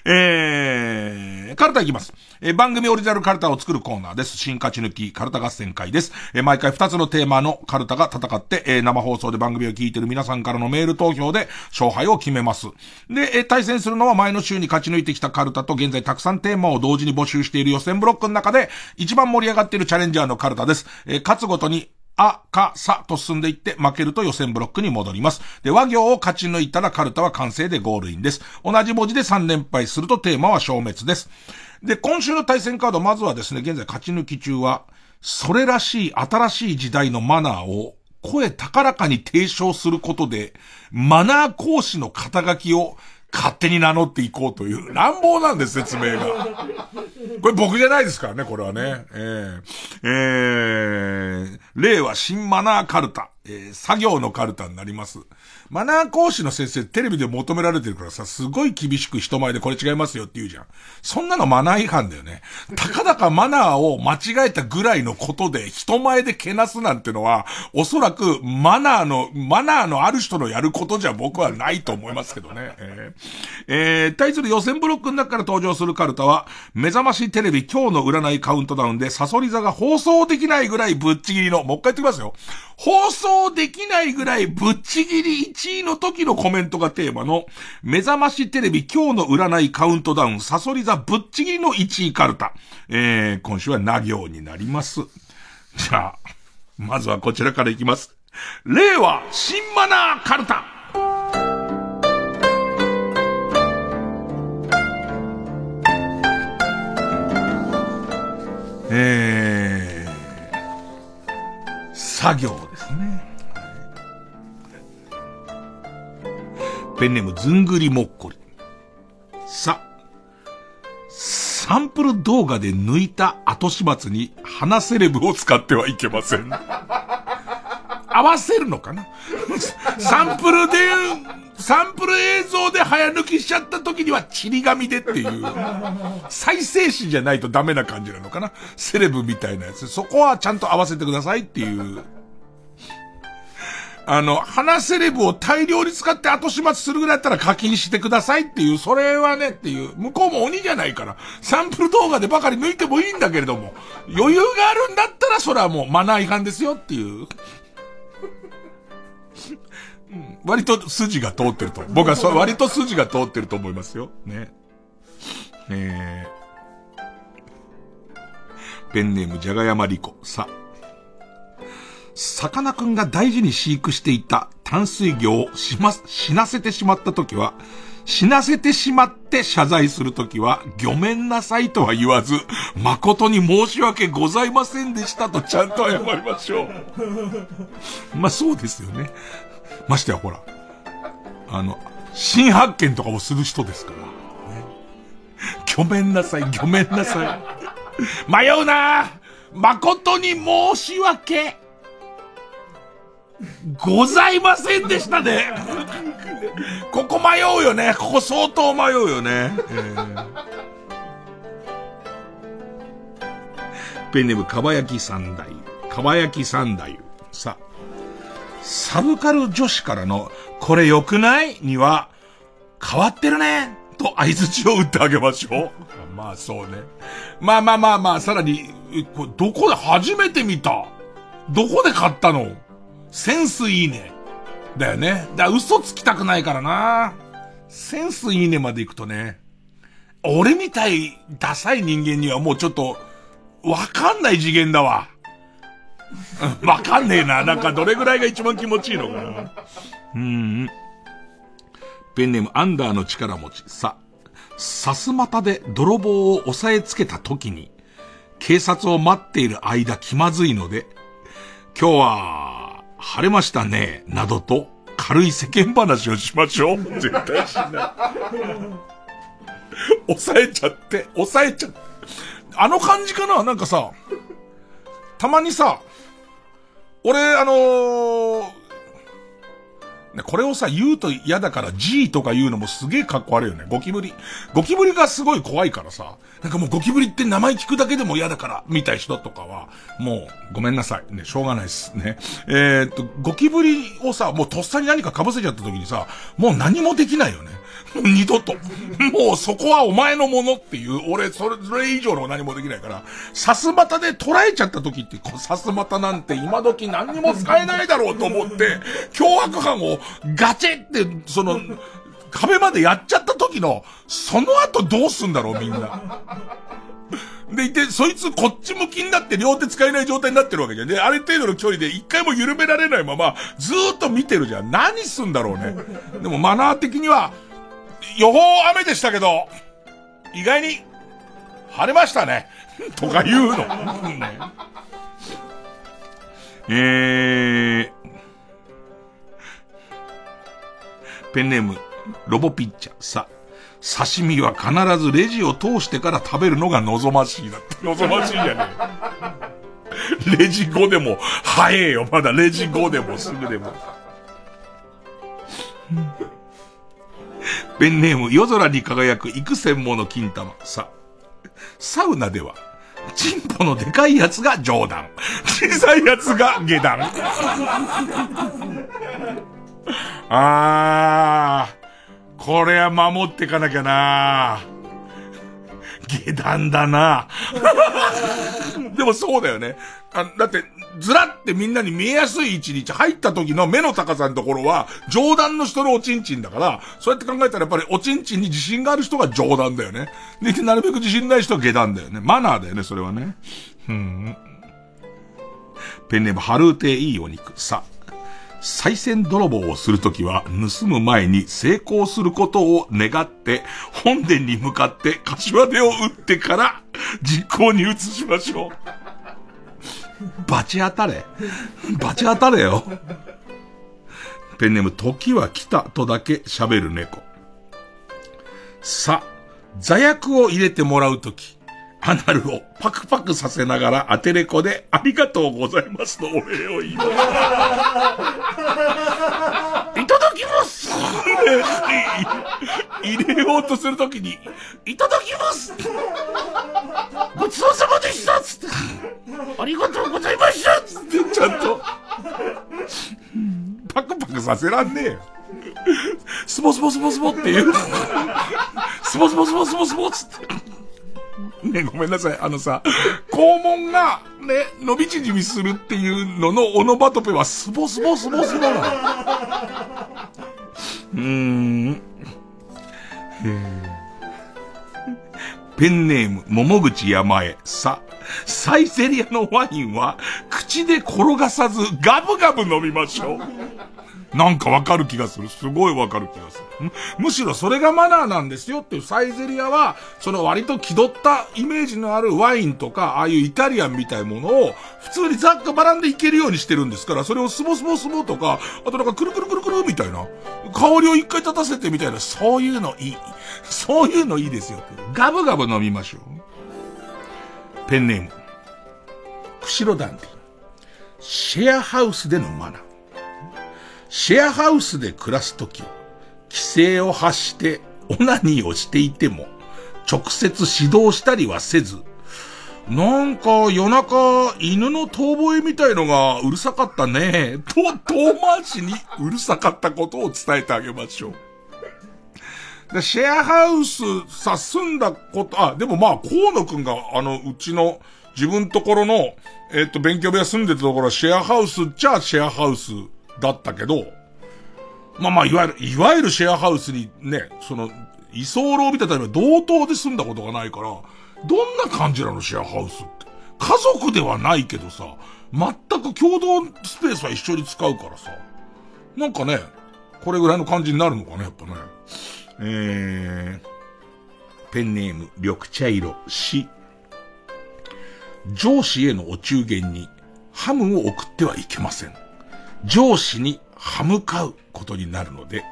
S1: えー、カルタいきます。えー、番組オリジナルカルタを作るコーナーです。新勝ち抜きカルタ合戦会です。えー、毎回2つのテーマのカルタが戦って、えー、生放送で番組を聞いている皆さんからのメール投票で勝敗を決めます。で、えー、対戦するのは前の週に勝ち抜いてきたカルタと現在たくさんテーマを同時に募集している予選ブロックの中で一番盛り上がっているチャレンジャーのカルタです。えー、勝つごとにあ、か、さと進んでいって負けると予選ブロックに戻ります。で、和行を勝ち抜いたらカルタは完成でゴールインです。同じ文字で3連敗するとテーマは消滅です。で、今週の対戦カード、まずはですね、現在勝ち抜き中は、それらしい新しい時代のマナーを声高らかに提唱することで、マナー講師の肩書きを勝手に名乗っていこうという乱暴なんです、説明が。これ僕じゃないですからね、これはね。えー、えー、令和新マナーカルタ、えー、作業のカルタになります。マナー講師の先生テレビで求められてるからさ、すごい厳しく人前でこれ違いますよって言うじゃん。そんなのマナー違反だよね。たかだかマナーを間違えたぐらいのことで人前でけなすなんてのは、おそらくマナーの、マナーのある人のやることじゃ僕はないと思いますけどね。えー、えー、対する予選ブロックの中から登場するカルタは、目覚ましテレビ今日の占いカウントダウンでサソリ座が放送できないぐらいぶっちぎりの、もう一回言ってきますよ。放送想できないぐらいぶっちぎり1位の時のコメントがテーマの、目覚ましテレビ今日の占いカウントダウン、サソリ座ぶっちぎりの1位カルタ。えー、今週はな行になります。じゃあ、まずはこちらからいきます。令和新マナーカルタ。えー、作業ペンネームずんぐりもっこり。さ、サンプル動画で抜いた後始末に花セレブを使ってはいけません。合わせるのかな？サンプルで、サンプル映像で早抜きしちゃった時にはチリ紙でっていう、再生紙じゃないとダメな感じなのかな？セレブみたいなやつ。そこはちゃんと合わせてくださいっていう。あの、花セレブを大量に使って後始末するぐらいだったら課金してくださいっていう、それはねっていう、向こうも鬼じゃないから、サンプル動画でばかり抜いてもいいんだけれども、余裕があるんだったらそれはもうマナー違反ですよっていう。割と筋が通ってると。僕はそ割と筋が通ってると思いますよ。ね。えー、ペンネームじゃがやまりこ。さ、さかなクンが大事に飼育していた淡水魚をしま、死なせてしまった時は、死なせてしまって謝罪するときは、ごめんなさいとは言わず、誠に申し訳ございませんでしたとちゃんと謝りましょう。まあそうですよね。ましてやほら、あの、新発見とかもする人ですから。ね、ごめんなさい、ごめんなさい。迷うな誠に申し訳ございませんでしたね。ここ迷うよね。ここ相当迷うよね。えー、ペンネーム、かばやき三代。かばやき三代。さ、サブカル女子からの、これ良くないには、変わってるね。と合図を打ってあげましょう。まあそうね。まあまあまあまあ、さらに、これどこで初めて見た？どこで買ったの？センスいいね。だよね。だ嘘つきたくないからな。センスいいねまで行くとね。俺みたいダサい人間にはもうちょっと、わかんない次元だわ。わかんねえな。なんかどれぐらいが一番気持ちいいのかな。うん。ペンネームアンダーの力持ち。さ、さすまたで泥棒を押さえつけた時に、警察を待っている間気まずいので、今日は、晴れましたね、などと、軽い世間話をしましょう。絶対しない。抑えちゃって、抑えちゃって。あの感じかな？なんかさ、たまにさ、俺、あのー、これをさ、言うと嫌だから G とか言うのもすげえかっこ悪いよね。ゴキブリ。ゴキブリがすごい怖いからさ、なんかもうゴキブリって名前聞くだけでも嫌だから、みたい人とかは、もう、ごめんなさい。ね、しょうがないっすね。えー、っと、ゴキブリをさ、もうとっさに何か被せちゃった時にさ、もう何もできないよね。二度と。もうそこはお前のものっていう、俺、それ、それ以上の何もできないから、さすまたで捉えちゃった時って、さすまたなんて今時何にも使えないだろうと思って、脅迫犯をガチって、その、壁までやっちゃった時の、その後どうすんだろうみんな。でいて、そいつこっち向きになって両手使えない状態になってるわけじゃん。で、ある程度の距離で一回も緩められないまま、ずーっと見てるじゃん。何すんだろうね。でもマナー的には、予報雨でしたけど、意外に、晴れましたね。とか言うの。えー、ペンネーム、ロボピッチャー。さ、刺身は必ずレジを通してから食べるのが望ましいだって。望ましいじゃねえ。レジ後でも、早えよ。まだレジ後でもすぐでも。ペンネーム、夜空に輝く幾千もの金玉。さ、サウナでは、チンポのでかいやつが冗談。小さいやつが下段。あー、これは守ってかなきゃな下段だな でもそうだよね。あだって、ずらってみんなに見えやすい位置に入った時の目の高さのところは、上段の人のおちんちんだから、そうやって考えたらやっぱりおちんちんに自信がある人が上段だよね。で、なるべく自信ない人は下段だよね。マナーだよね、それはね。うん。ペンネーム、ハルーテいいお肉。さ、再銭泥棒をするときは、盗む前に成功することを願って、本殿に向かって柏手を打ってから実行に移しましょう。バチ当たれ。バチ当たれよ。ペンネーム、時は来たとだけ喋る猫。さ、座薬を入れてもらうとき、アナルをパクパクさせながらアテレコでありがとうございますのお礼を言います。きます入れようとするときに、いただきますごちそうさまでしたつって、ありがとうございましたつって、ちゃんと、パクパクさせらんねえよ。スボスボスボスボっていう。スボスボスボスボスボつって。ね、ごめんなさい。あのさ、肛門が、ね、伸び縮みするっていうののオノバトペはスボスボスボスボな。うーん。ペンネーム、桃口山へ。さ、サイゼリアのワインは、口で転がさず、ガブガブ飲みましょう。なんかわかる気がする。すごいわかる気がする。むしろそれがマナーなんですよっていうサイゼリアは、その割と気取ったイメージのあるワインとか、ああいうイタリアンみたいなものを、普通にザッカバランでいけるようにしてるんですから、それをスボスボスボとか、あとなんかくるくるくるくるみたいな、香りを一回立たせてみたいな、そういうのいい。そういうのいいですよ。ガブガブ飲みましょう。ペンネーム。釧路ダンディ。シェアハウスでのマナー。シェアハウスで暮らすとき、規制を発してオナニーをしていても、直接指導したりはせず、なんか夜中犬の遠吠えみたいのがうるさかったね、と遠回しにうるさかったことを伝えてあげましょう。で、シェアハウスさ、住んだこと、あ、でもまあ、河野くんが、あの、うちの、自分ところの、えっ、と、勉強部屋住んでたところはシェアハウスじゃシェアハウスだったけど、まあまあ、いわゆる、いわゆるシェアハウスにね、その、居候みたいな同等で住んだことがないから、どんな感じなのシェアハウスって。家族ではないけどさ、全く共同スペースは一緒に使うからさ、なんかね、これぐらいの感じになるのかね、やっぱね。えー、ペンネーム、緑茶色、し。上司へのお中元に、ハムを送ってはいけません。上司に歯向かうことになるので、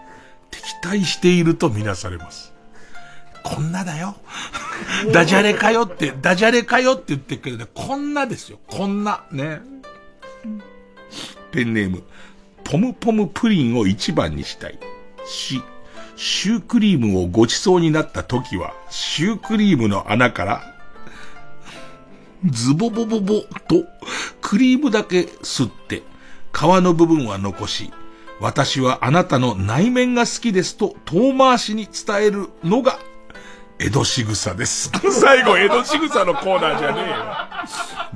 S1: 敵対しているとみなされます。こんなだよ。ダジャレかよって、ダジャレかよって言ってるけどね、こんなですよ。こんな。ね。ペンネーム、ポムポムプリンを一番にしたい。し、シュークリームをごちそうになった時は、シュークリームの穴から、ズボボボボと、クリームだけ吸って、皮の部分は残し、私はあなたの内面が好きですと遠回しに伝えるのが、江戸仕草です。最後、江戸仕草のコーナーじゃねえ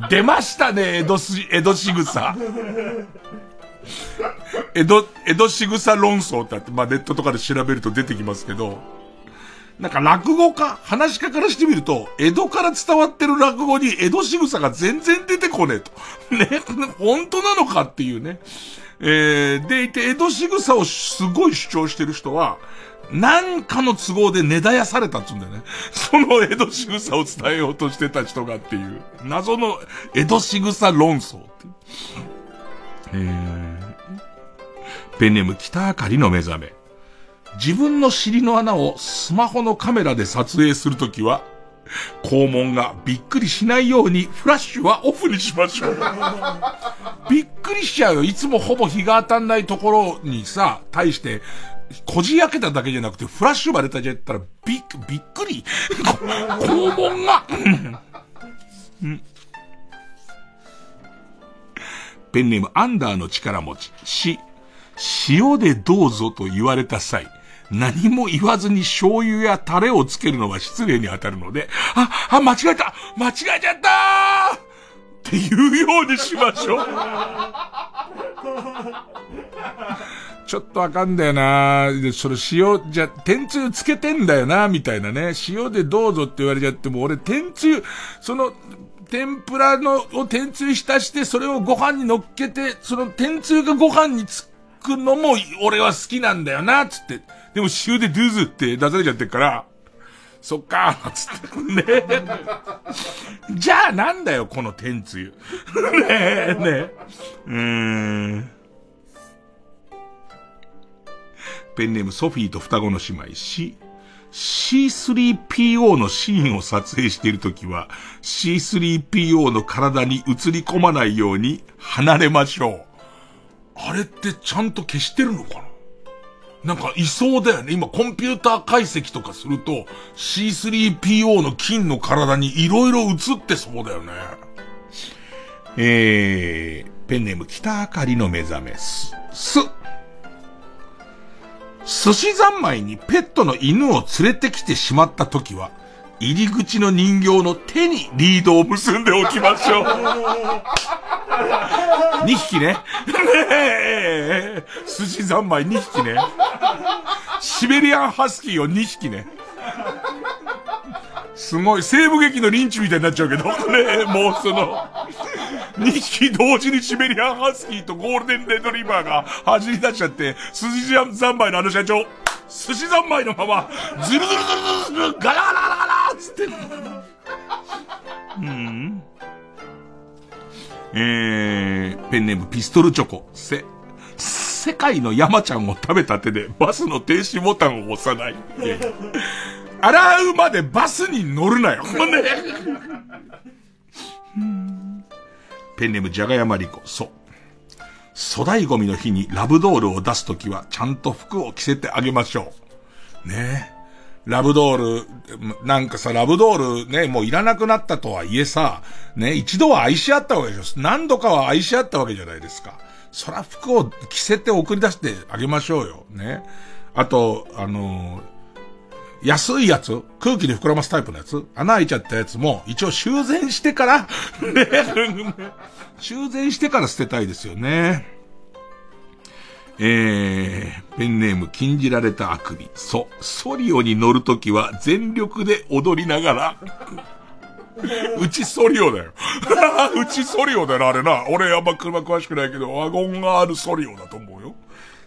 S1: よ。出ましたね、江戸し、江戸仕草。江戸、江戸仕草論争ってあって、まあネットとかで調べると出てきますけど、なんか落語家、話し家からしてみると、江戸から伝わってる落語に江戸仕草が全然出てこねえと。ね、本当なのかっていうね。えー、でいて、江戸仕草をすごい主張してる人は、なんかの都合で根絶やされたっつうんだよね。その江戸仕草を伝えようとしてた人がっていう、謎の江戸仕草論争って。えー、ペンネーム北あかりの目覚め。自分の尻の穴をスマホのカメラで撮影するときは、肛門がびっくりしないようにフラッシュはオフにしましょう。びっくりしちゃうよ。いつもほぼ日が当たんないところにさ、対して、こじ開けただけじゃなくて、フラッシュまで立ちゃったら、びっ、びっくり肛門がペンネームアンダーの力持ち、し、塩でどうぞと言われた際、何も言わずに醤油やタレをつけるのは失礼に当たるので、あ、あ、間違えた間違えちゃったってって言うようにしましょう。ちょっとわかんだよなで、それ塩、じゃ、天つゆつけてんだよなみたいなね。塩でどうぞって言われちゃっても、俺天つゆ、その、天ぷらの、を天つゆ浸して、それをご飯に乗っけて、その天つゆがご飯につくのも、俺は好きなんだよなつって。でも塩でドゥーズって出されちゃってるから、そっかー、つって。ねじゃあなんだよ、この天つゆ。ねえ、ねえ。うーん。ペンネームソフィーと双子の姉妹 C、C3PO のシーンを撮影しているときは C3PO の体に映り込まないように離れましょう。あれってちゃんと消してるのかな？なんかいそうだよね。今コンピューター解析とかすると C3PO の金の体に色々映ってそうだよね。えー、ペンネーム北明かりの目覚めす、す、寿司三昧にペットの犬を連れてきてしまった時は、入り口の人形の手にリードを結んでおきましょう。2匹ね。ねえ、寿司三昧2匹ね。シベリアンハスキーを2匹ね。すごい、西部劇のリンチみたいになっちゃうけど、ねもうその、2匹同時にシベリアンハスキーとゴールデンレトリバーが走り出しちゃって、寿司三昧のあの社長、寿司三昧のまま、ズルズルズルズル、ガラガラガラガラつって。うん。えー、ペンネームピストルチョコ、せ、世界の山ちゃんを食べた手でバスの停止ボタンを押さない。洗うまでバスに乗るなよ。ね。ペンネームじゃがやまりこ、そう。粗大ゴミの日にラブドールを出すときは、ちゃんと服を着せてあげましょう。ねラブドール、なんかさ、ラブドールね、もういらなくなったとはいえさ、ね、一度は愛し合ったわけでしょ。何度かは愛し合ったわけじゃないですか。そら服を着せて送り出してあげましょうよ。ね。あと、あのー、安いやつ空気で膨らますタイプのやつ穴開いちゃったやつも、一応修繕してからね、修繕してから捨てたいですよね。えー、ペンネーム禁じられたあくび。そ、ソリオに乗るときは全力で踊りながら、うちソリオだよ。うちソリオだよな、あれな。俺あんま車詳しくないけど、ワゴンがあるソリオだと思うよ。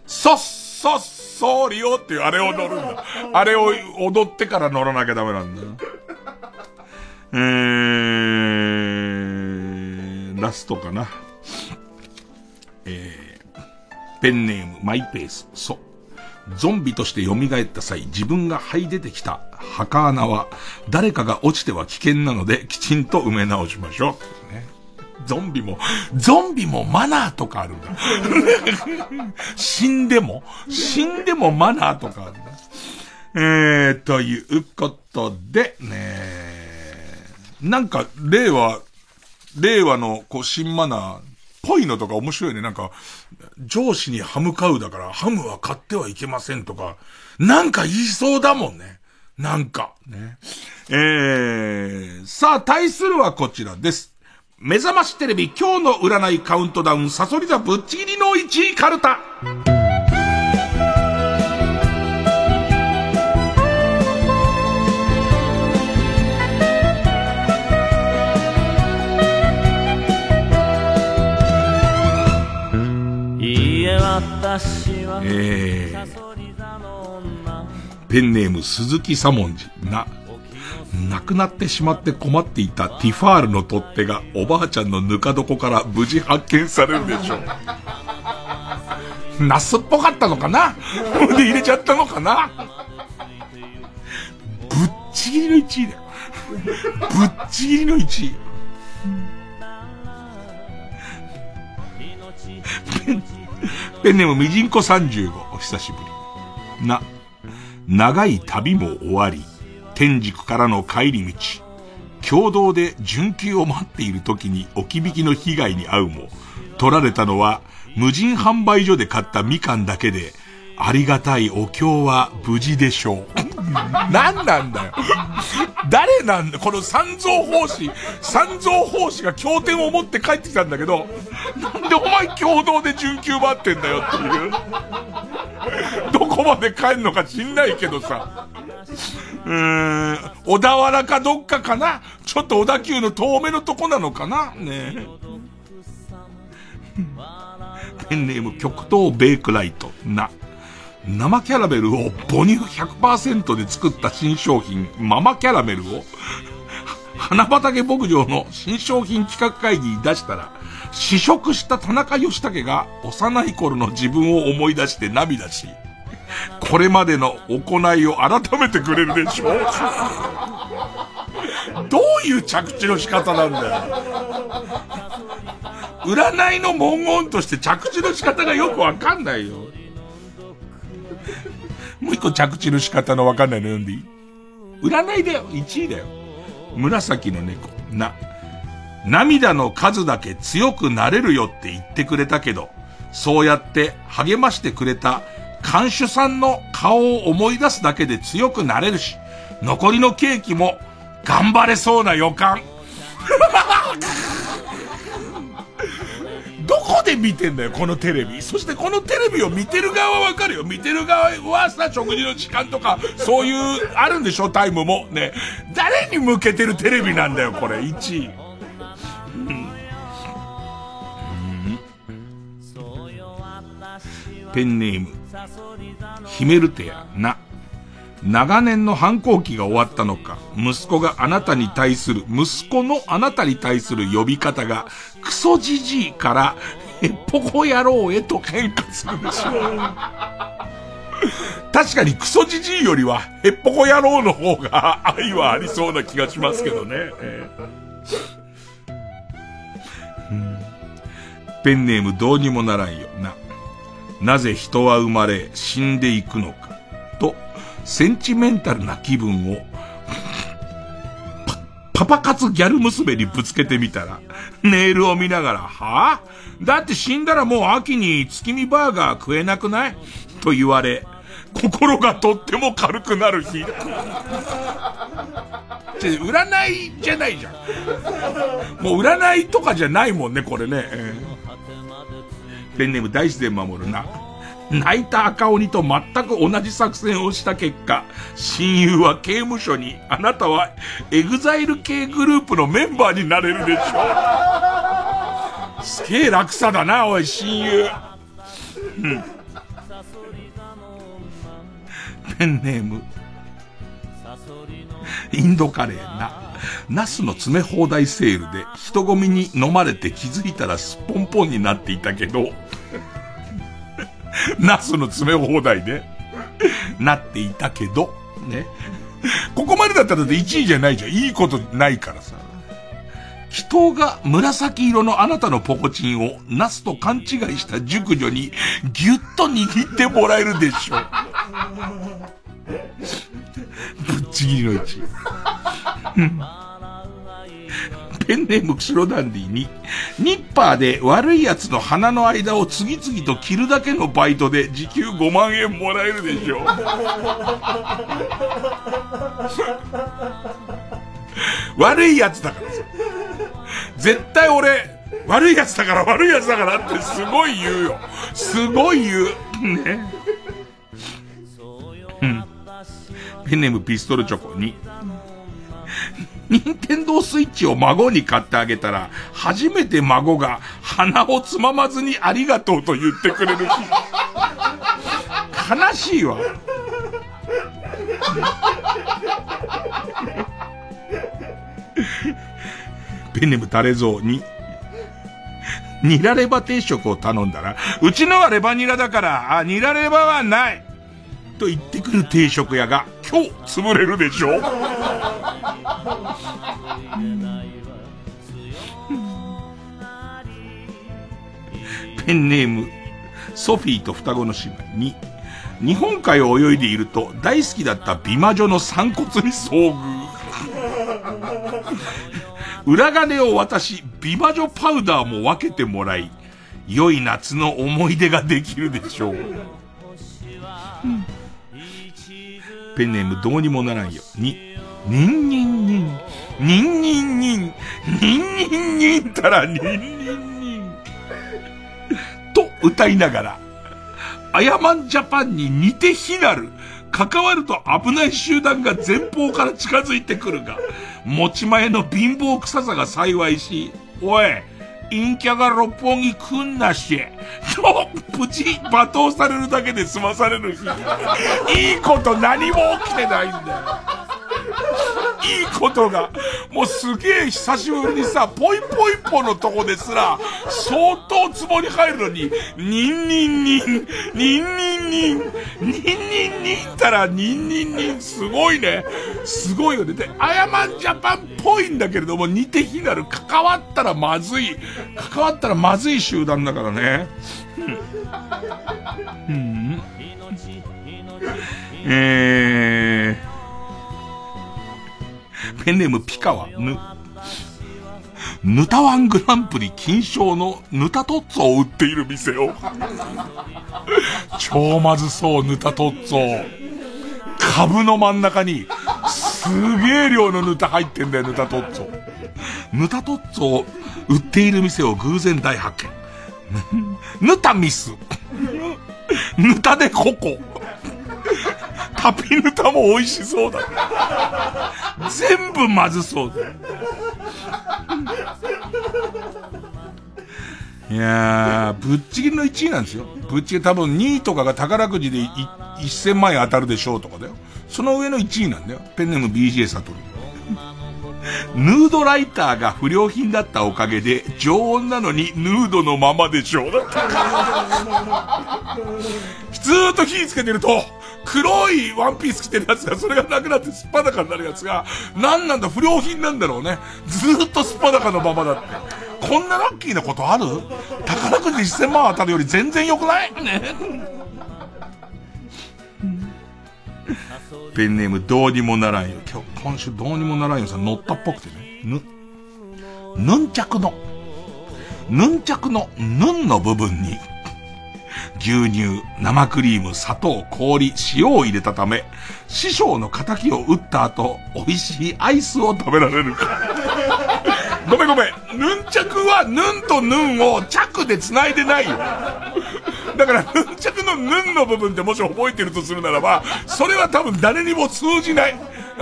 S1: そっそっそりよっていうあれを乗るんだ。あれを踊ってから乗らなきゃダメなんだ。えー、ラストかな。えー、ペンネームマイペース。そう。ゾンビとして蘇った際、自分が這い出てきた墓穴は、誰かが落ちては危険なので、きちんと埋め直しましょう。ゾンビも、ゾンビもマナーとかあるんだ。死んでも、死んでもマナーとかあるんだ。えー、ということで、ねなんか、令和、令和の、こう、新マナー、ぽいのとか面白いね。なんか、上司にハム買うだから、ハムは買ってはいけませんとか、なんか言いそうだもんね。なんか、ね。えー、さあ、対するはこちらです。目覚ましテレビ今日の占いカウントダウンサソリ座ぶっちぎりの1位カルタ。えー、ペンネーム鈴木左文字な亡くなってしまって困っていたティファールの取っ手がおばあちゃんのぬか床から無事発見されるでしょう。ナスっぽかったのかな？で入れちゃったのかな？ぶっちぎりの1位だよ。ぶっちぎりの1位。ペンネームみじんこ35、お久しぶり。な、長い旅も終わり、天竺からの帰り道、共同で準急を待っている時に置き引きの被害に遭うも、取られたのは無人販売所で買ったみかんだけで、ありがたいお経は無事でしょう。何なんだよ。誰なんだこの三蔵法師、三蔵法師が経典を持って帰ってきたんだけど、なんでお前共同で準急待ってんだよっていう。どこまで帰んのか知んないけどさ。うーん、小田原かどっかかなちょっと小田急の遠目のとこなのかなねえ。ペンネーム極東ベイクライト。な。生キャラメルを母乳100%で作った新商品、ママキャラメルを、花畑牧場の新商品企画会議に出したら、試食した田中義武が幼い頃の自分を思い出して涙し、これまでの行いを改めてくれるでしょう。どういう着地の仕方なんだよ。占いの文言として着地の仕方がよくわかんないよ。もう一個着地の仕方のわかんないの読んでいい？占いだよ。1位だよ。紫の猫。な。涙の数だけ強くなれるよって言ってくれたけど、そうやって励ましてくれた看守さんの顔を思い出すだけで強くなれるし、残りのケーキも頑張れそうな予感。こで見てんだよ、このテレビ。そしてこのテレビを見てる側はわかるよ。見てる側はさ、食事の時間とか、そういう、あるんでしょ、タイムも。ね。誰に向けてるテレビなんだよ、これ、1位。うん。ペンネーム、ヒメルテア、な。長年の反抗期が終わったのか、息子があなたに対する、息子のあなたに対する呼び方が、クソじじいから、へっぽこ野郎へと変化するでしょう。確かにクソじじいよりは、へっぽこ野郎の方が愛はありそうな気がしますけどね。ペンネームどうにもならんよな。なぜ人は生まれ死んでいくのか。と、センチメンタルな気分を、パパ活ギャル娘にぶつけてみたら、ネイルを見ながら、はぁ、だって死んだらもう秋に月見バーガー食えなくない？と言われ、心がとっても軽くなる日。って占いじゃないじゃん。もう占いとかじゃないもんね、これね。ペンネーム大自然守るな。泣いた赤鬼と全く同じ作戦をした結果、親友は刑務所に、あなたはエグザイル系グループのメンバーになれるでしょう。すげえ楽さだな、おい、親友。うん。ペンネーム。インドカレーな。ナスの詰め放題セールで人混みに飲まれて気づいたらすっぽんぽんになっていたけど、ナスの詰め放題で、なっていたけど、ね。ここまでだったら1位じゃないじゃん。いいことないからさ。人が紫色のあなたのポコチンをナスと勘違いした熟女にギュッと握ってもらえるでしょう。ぶっちぎりの1位。ペンネームクシロダンディに、ニッパーで悪い奴の鼻の間を次々と切るだけのバイトで時給5万円もらえるでしょう。悪い奴だからさ。絶対俺、悪い奴だから悪い奴だからってすごい言うよ。すごい言う。ね。うん。ペンネームピストルチョコに、任天堂スイッチを孫に買ってあげたら、初めて孫が鼻をつままずにありがとうと言ってくれる日。悲しいわ。ペンネムタレゾウに、ニラレバ定食を頼んだら、うちのはレバニラだから、あ、ニラレバはない。と言ってくる定食屋が今日潰れるでしょ？ペンネーム、ソフィーと双子の姉妹に、日本海を泳いでいると大好きだった美魔女の散骨に遭遇。裏金を渡し、美魔女パウダーも分けてもらい、良い夏の思い出ができるでしょう。ペンネームどうにもならんよ。に、にんにんにん、にんにんにん、にんにんにんたらにんにんにん。と歌いながら、アヤマンジャパンに似て非なる、関わると危ない集団が前方から近づいてくるが、持ち前の貧乏臭さが幸いし、おい、陰キャが六本木来んなし、と、プチ罵倒されるだけで済まされる日。いいこと何も起きてないんだよ。いいことが、もうすげえ久しぶりにさ、ぽいぽいぽのとこですら、相当ツボに入るのに、ニンニンニン、ニンニンニン、ニンニンニンたらニンニンニン、すごいね。すごいよね。で、アヤマンジャパンっぽいんだけれども、似て非なる、関わったらまずい、関わったらまずい集団だからね。うん。うん。えー、ペンネームピカワ、ぬ、ヌタワングランプリ金賞のヌタトッツォを売っている店を。超まずそう、ヌタトッツォ。株の真ん中に、すげえ量のヌタ入ってんだよ、ヌタトッツォ。ヌタトッツォを売っている店を偶然大発見。ヌタミス。ヌタでココ。タピヌタも美味しそうだ。全部まずそうだ。いやー、ぶっちぎりの1位なんですよ。ぶっちぎり多分2位とかが宝くじで1000万円当たるでしょうとかだよ。その上の1位なんだよ。ペンネーム BJ サトル。ヌードライターが不良品だったおかげで、常温なのにヌードのままでしょう。だった。ずっと火つけてると、黒いワンピース着てるやつが、それがなくなってすっぱだかになるやつが、何なんだ、不良品なんだろうね。ずっとすっぱだかのままだって。こんなラッキーなことある？宝くじで1000万当たるより全然良くないね。ペンネームどうにもならんよ。今日、今週どうにもならんよさ、乗ったっぽくてね。ぬ、ヌンチャクの、ヌンチャクのヌンの部分に、牛乳、生クリーム、砂糖、氷、塩を入れたため、師匠の仇を打った後、美味しいアイスを食べられるか。ごめんごめん。ヌンチャクはヌンとヌンをチャクで繋いでないよ。だから、ヌンチャクのヌンの部分ってもし覚えてるとするならば、それは多分誰にも通じない。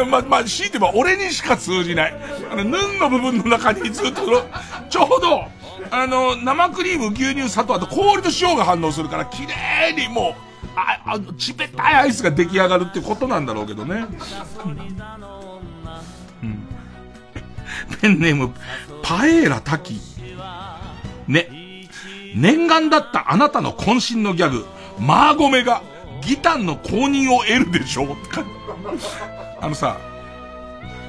S1: ま、まあ、強いてば俺にしか通じない。あの、ヌンの部分の中にずっと、ちょうど、あの、生クリーム、牛乳、砂糖、あと氷と塩が反応するから、綺麗にもう、あ、あの、ちべたいアイスが出来上がるってことなんだろうけどね。うん。ペンネーム、パエーラ滝。ね。念願だったあなたの渾身のギャグ、マーゴメが、ギタンの公認を得るでしょう あのさ、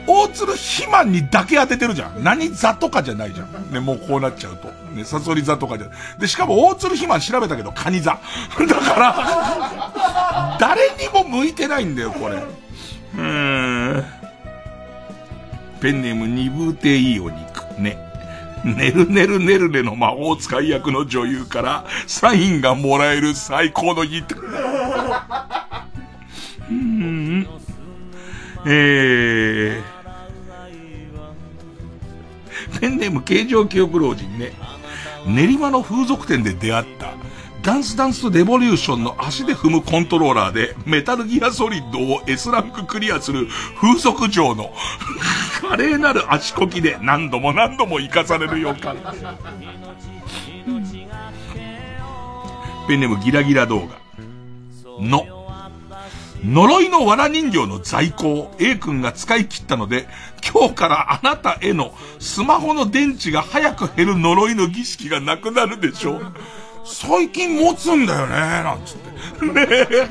S1: 大鶴肥満にだけ当ててるじゃん。何座とかじゃないじゃん。ね、もうこうなっちゃうと。ね、サソリ座とかじゃ。で、しかも大鶴肥満調べたけど、カニ座。だから、誰にも向いてないんだよ、これ。うーん。ペンネームニブーテいいお肉。ね。ねるねるねるねの魔法使い役の女優からサインがもらえる最高の日。うん。えー。ペンネーム形状記憶老人ね。練馬の風俗店で出会った、ダンスダンスレボリューションの足で踏むコントローラーで、メタルギアソリッドを S ランククリアする風俗嬢の、華麗なる足こきで何度も何度も生かされる予感。ペンネームギラギラ動画。の。呪いの藁人形の在庫を A 君が使い切ったので、今日からあなたへのスマホの電池が早く減る呪いの儀式がなくなるでしょう。最近持つんだよね、なんつって。ねえ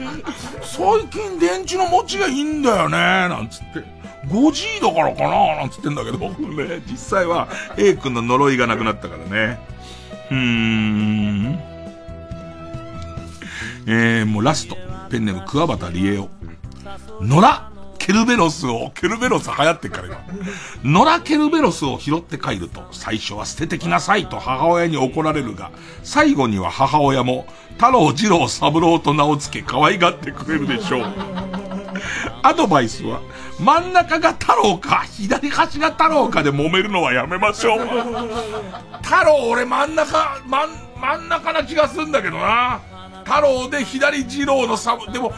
S1: 最近電池の持ちがいいんだよね、なんつって。5G だからかななんつってんだけど、ね、実際は A 君の呪いがなくなったからね。うーん。えー、もうラスト。ペンネーム桑畑理恵を。野良ケルベロスを、ケルベロス流行ってっから今。野良ケルベロスを拾って帰ると、最初は捨ててきなさいと母親に怒られるが、最後には母親も、太郎、二郎、三郎と名を付け可愛がってくれるでしょう。アドバイスは、真ん中が太郎か、左端が太郎かで揉めるのはやめましょう。太郎、俺真ん中、真ん、真ん中な気がするんだけどな。太郎で左二郎のサブ、でも、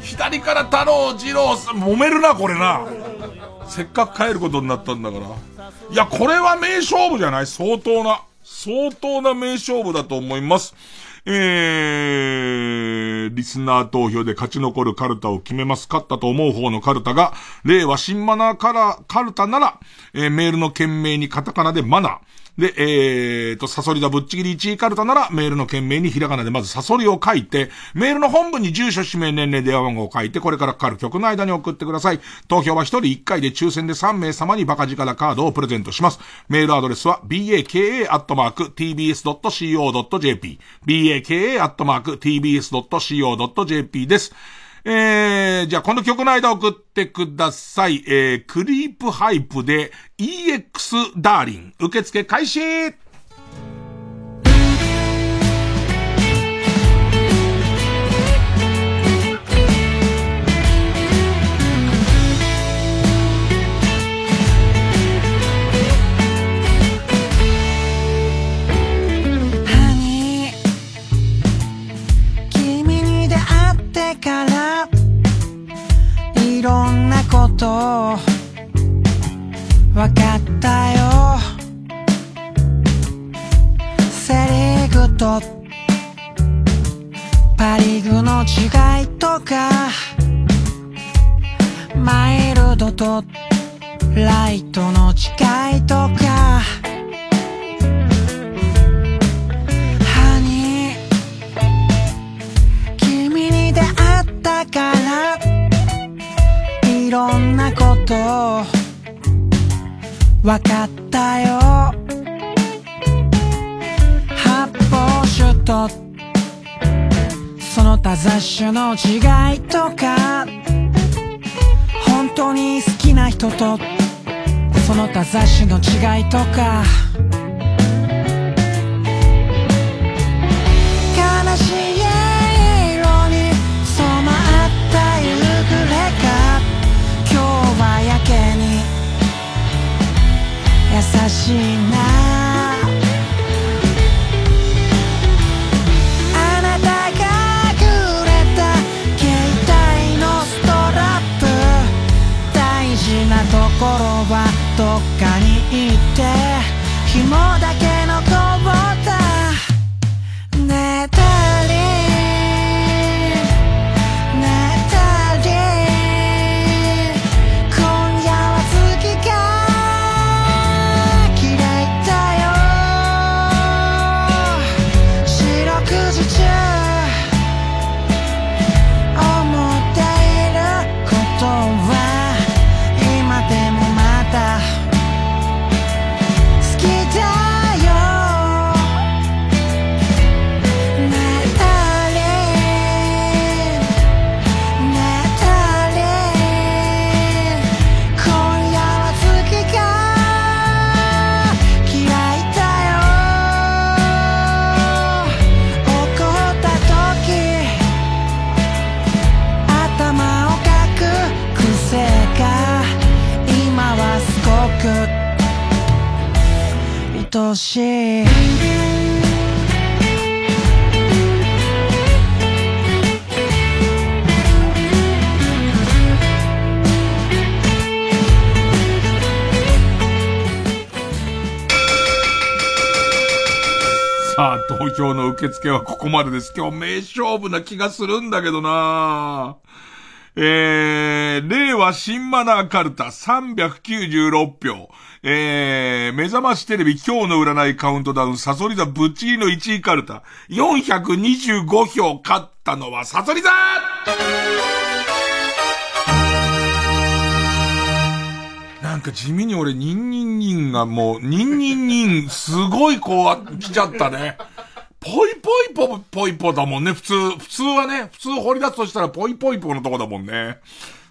S1: 左から太郎、二郎さん、揉めるな、これな。せっかく帰ることになったんだから。いや、これは名勝負じゃない？相当な、相当な名勝負だと思います。えー、リスナー投票で勝ち残るカルタを決めます。勝ったと思う方のカルタが、令和新マナーカラ、カルタなら、えー、メールの件名にカタカナでマナー。で、えーと、サソリだぶっちぎり1位カルタなら、メールの件名にひらがなでまずサソリを書いて、メールの本文に住所、氏名、年齢、電話番号を書いて、これからかかる曲の間に送ってください。投票は1人1回で抽選で3名様にバカ力カードをプレゼントします。メールアドレスは、baka.tbs.co.jp、baka.tbs.co.jp です。えー、じゃあこの曲の間送ってください。えー、クリープハイプで EX ダーリン。受付開始
S18: からいろんなことわかったよ。セリーグとパリーグの違いとかマイルドとライトの違いとか。ろんなことわかったよ。発泡酒とその他雑種の違いとか本当に好きな人とその他雑種の違いとか。悲しいしいな。あなたがくれた携帯のストラップ。大事なところはどっかに行って。紐だけしい
S1: さあ、投票の受付はここまでです。今日名勝負な気がするんだけどなえー、令和新マナーカルタ396票。えー、目覚ましテレビ今日の占いカウントダウン、サソリ座ぶっちぎりの1位カルタ、425票勝ったのはサソリ座なんか地味に俺、ニンニンニンがもう、ニンニンニン、すごいこう、来ちゃったね。ぽいぽいぽ、ぽいぽだもんね、普通。普通はね、普通掘り出すとしたらぽいぽいぽのとこだもんね。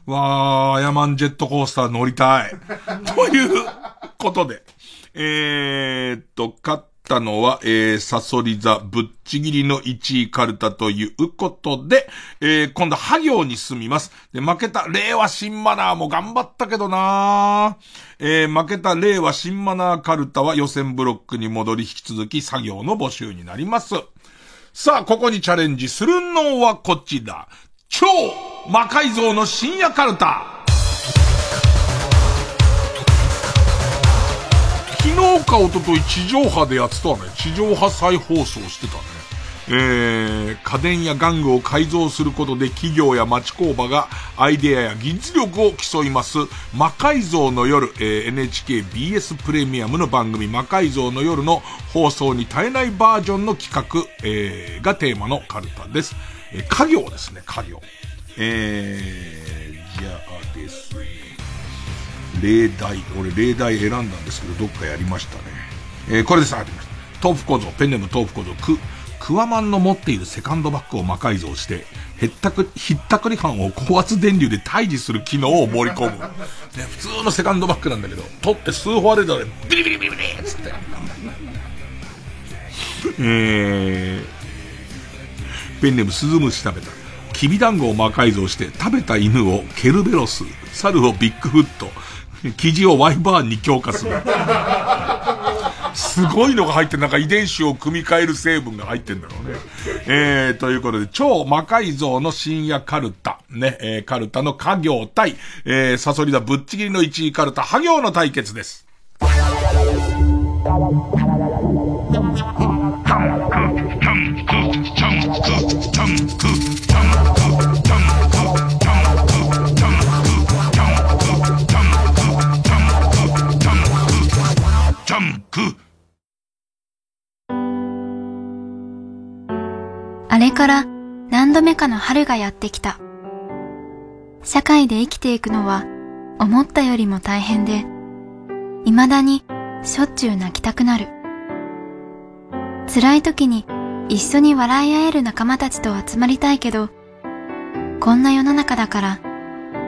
S1: わー、ヤマンジェットコースター乗りたい。ということで、えー、っと、勝ったのは、えー、サソリ座ぶっちぎりの1位カルタということで、えー、今度、ハ行に進みます。で、負けた、令和新マナーも頑張ったけどなえー、負けた令和新マナーカルタは予選ブロックに戻り引き続き作業の募集になります。さあ、ここにチャレンジするのはこちら。超魔改造の深夜カルタ。昨日か一昨日地上波でやってたね。地上波再放送してたね。えー、家電や玩具を改造することで企業や町工場がアイデアや技術力を競います魔改造の夜、えー、NHKBS プレミアムの番組魔改造の夜の放送に耐えないバージョンの企画、えー、がテーマのカルタです。えー、家業ですね、家業。えー、じゃあですね。例題、俺例題選んだんですけど、どっかやりましたね。えー、これです、ありました。豆腐小僧、ペンネーム豆腐小僧、く、クワマンの持っているセカンドバッグを魔改造して、へったく、ひったくり犯を高圧電流で退治する機能を盛り込む。ね、普通のセカンドバッグなんだけど、取って数歩歩いたら、ビリビリビリビリつって。えー、ペンネームスズムシ食べた。きび団子を魔改造して、食べた犬をケルベロス、猿をビッグフット、生地をワイバーンに強化する。すごいのが入ってなんか遺伝子を組み替える成分が入ってんだろうね。えー、ということで、超魔改造の深夜カルタ。ね、えー、カルタの家業対、えー、サソリだぶっちぎりの1位カルタ、ハ行の対決です。
S19: あれから何度目かの春がやってきた。社会で生きていくのは思ったよりも大変で、未だにしょっちゅう泣きたくなる。辛い時に一緒に笑い合える仲間たちと集まりたいけど、こんな世の中だから、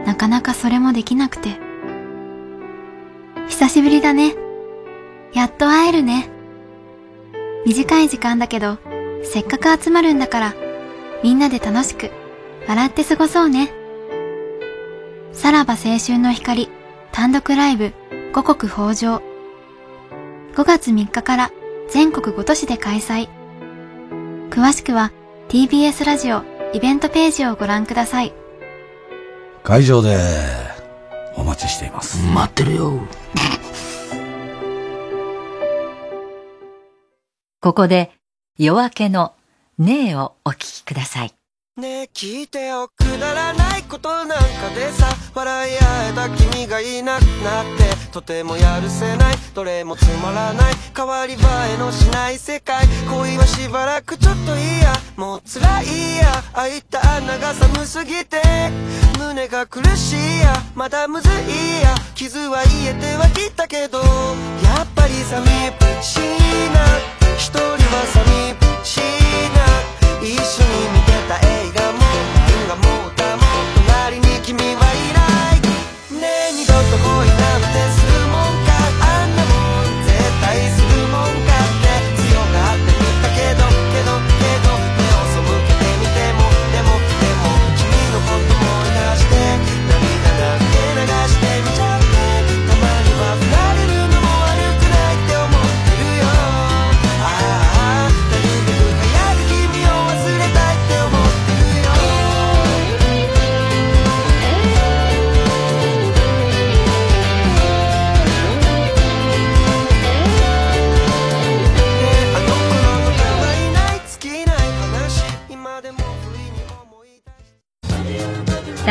S19: なかなかそれもできなくて。久しぶりだね。やっと会えるね。短い時間だけど、せっかく集まるんだから、みんなで楽しく、笑って過ごそうね。さらば青春の光、単独ライブ、五穀豊穣。5月3日から全国5都市で開催。詳しくは TBS ラジオイベントページをご覧ください。
S20: 会場でお待ちしています。
S3: 待ってるよ。
S10: ここで夜明けのねえをお聞きください。
S21: ねえ聞いてよくだらないことなんかでさ笑い合えた君がいなくなってとてもやるせないどれもつまらない変わり映えのしない世界恋はしばらくちょっといいやもう辛いや開いた穴が寒すぎて胸が苦しいやまだむずいや傷は癒えてはきたけどやっぱり寂しいな一人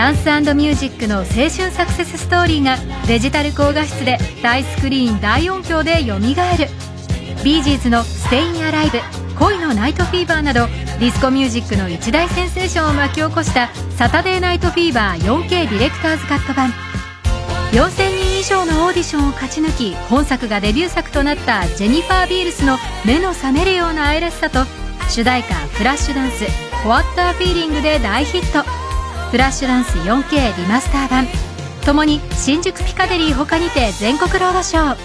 S12: ダンスミュージックの青春サクセスストーリーがデジタル高画質で大スクリーン大音響でよみがえる。ビージーズの「ステインアライブ恋のナイトフィーバー」などディスコミュージックの一大センセーションを巻き起こした「サタデーナイトフィーバー 4K ディレクターズカット版」4000人以上のオーディションを勝ち抜き本作がデビュー作となったジェニファー・ビールスの目の覚めるような愛らしさと主題歌「フラッシュダンス What a Feeling」で大ヒット。フラッシュダンス 4K リマスター版。ともに新宿ピカデリー他にて全国ロードショー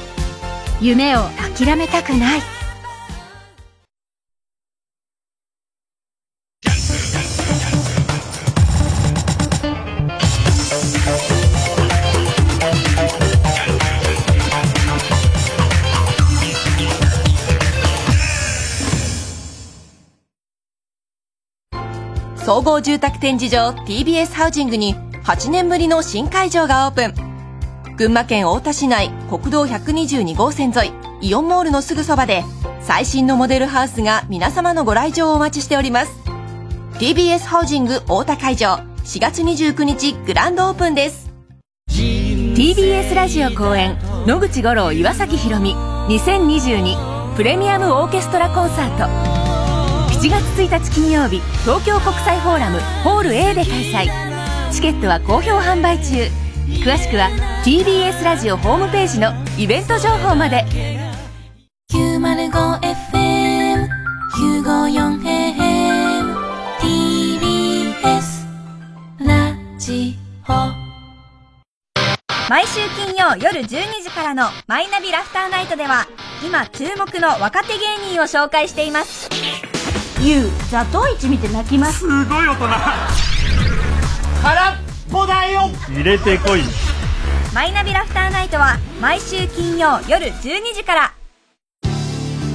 S12: 夢を諦めたくない。
S2: 総合住宅展示場 TBS ハウジングに8年ぶりの新会場がオープン。群馬県太田市内国道122号線沿いイオンモールのすぐそばで最新のモデルハウスが皆様のご来場をお待ちしております。TBS ハウジング太田会場4月29日グランドオープンです。TBS ラジオ公演野口五郎岩崎宏美2022プレミアムオーケストラコンサート。7月1日金曜日東京国際フォーラムホール A で開催。チケットは好評販売中。詳しくは TBS ラジオホームページのイベント情報まで。
S11: 905FM954AM TBS ラジオ。
S2: 毎週金曜夜12時からの「マイナビラフターナイト」では今注目の若手芸人を紹介しています
S9: ゆうザトウイチ見て泣きます。
S22: すごい大人。空っぽだよ。入れてこい。
S2: マイナビラフターナイトは毎週金曜夜12時から。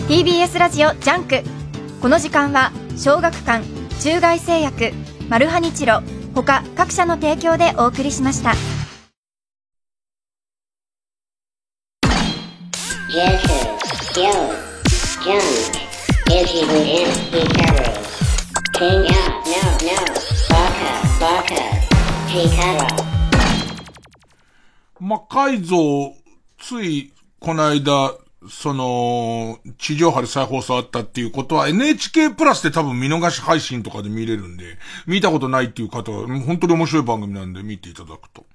S13: TBS ラジオジャンク。この時間は小学館中外製薬マルハニチロ他各社の提供でお送りしました。
S23: Yes, yo, junk, is within Hikaru. King up, no, no, baka, baka, Hikaru.
S1: 魔改造、つい、この間、その、地上波で再放送あったっていうことは NHK プラスで多分見逃し配信とかで見れるんで、見たことないっていう方は、本当に面白い番組なんで見ていただくと。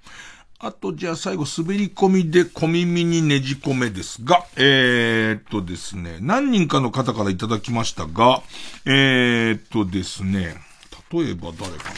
S1: あと、じゃあ最後、滑り込みで小耳にねじ込めですが、えー、っとですね、何人かの方からいただきましたが、えー、っとですね、例えば誰か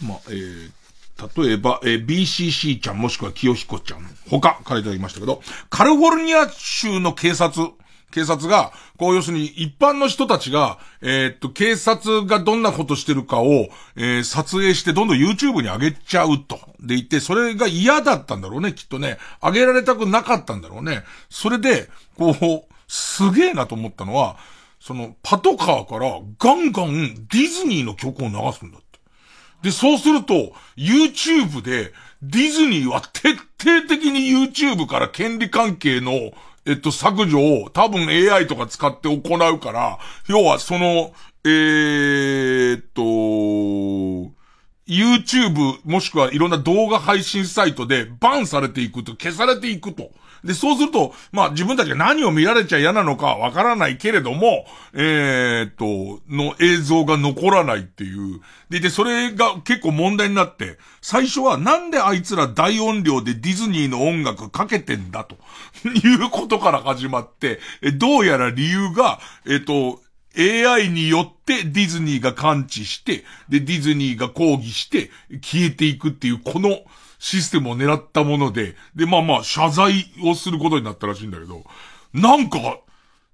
S1: な。まあ、えー、例えば、えー BCC ちゃんもしくは清彦ちゃん、他からいただきましたけど、カリフォルニア州の警察、警察が、こう要するに一般の人たちが、えーっと、警察がどんなことしてるかを、えー撮影してどんどん YouTube に上げちゃうと。で言って、それが嫌だったんだろうね、きっとね。上げられたくなかったんだろうね。それで、こう、すげえなと思ったのは、その、パトカーからガンガンディズニーの曲を流すんだって。で、そうすると、YouTube で、ディズニーは徹底的に YouTube から権利関係の、えっと、削除を多分 AI とか使って行うから、要はその、えーっと、YouTube もしくはいろんな動画配信サイトでバンされていくと、消されていくと。で、そうすると、まあ自分たちが何を見られちゃ嫌なのかわからないけれども、えーっと、の映像が残らないっていう。で、で、それが結構問題になって、最初はなんであいつら大音量でディズニーの音楽かけてんだと いうことから始まって、どうやら理由が、えっと、AI によってディズニーが感知して、で、ディズニーが抗議して消えていくっていう、このシステムを狙ったもので、で、まあまあ、謝罪をすることになったらしいんだけど、なんか、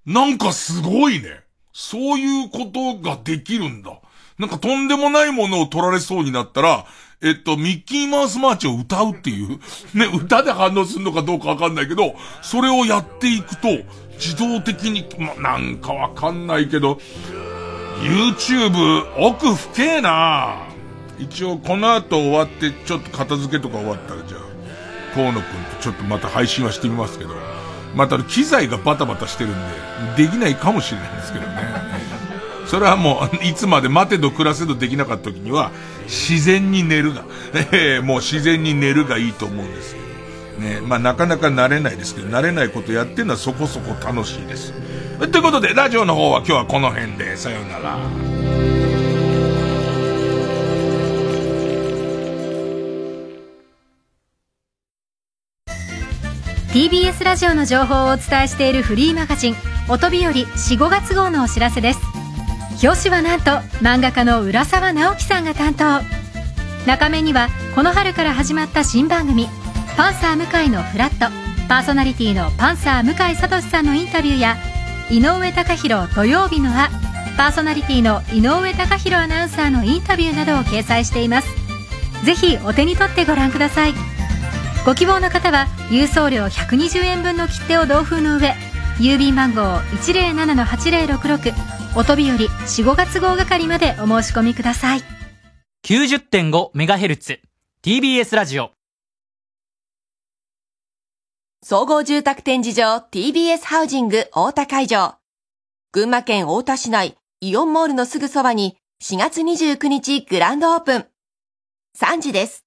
S1: なんかすごいね。そういうことができるんだ。なんかとんでもないものを取られそうになったら、えっと、ミッキーマウスマーチを歌うっていう、ね、歌で反応するのかどうかわかんないけど、それをやっていくと、自動的に、ま、なんかわかんないけど、YouTube、奥深えな一応この後終わって、ちょっと片付けとか終わったら、じゃあ、河野くんとちょっとまた配信はしてみますけど、また機材がバタバタしてるんで、できないかもしれないんですけどね。それはもう、いつまで待てど暮らせどできなかった時には、自然に寝るが、えーもう自然に寝るがいいと思うんですけど。ね、まあなかなか慣れないですけど、慣れないことやってるのはそこそこ楽しいです。ということで、ラジオの方は今日はこの辺で、さようなら。
S12: TBS ラジオの情報をお伝えしているフリーマガジン「音日和45月号」のお知らせです。表紙はなんと漫画家の浦沢直樹さんが担当。中目にはこの春から始まった新番組「パンサー向井のフラット」パーソナリティのパンサー向井聡さんのインタビューや井上貴博土曜日の「あ」パーソナリティの井上貴博アナウンサーのインタビューなどを掲載しています。ぜひお手に取ってご覧ください。ご希望の方は郵送料120円分の切手を同封の上郵便番号107-8066音日和4、5月号係までお申し込みください。
S24: 90.5MHz TBS ラジオ
S25: 総合住宅展示場 TBS ハウジング大田会場。群馬県大田市内イオンモールのすぐそばに4月29日グランドオープン。3時です。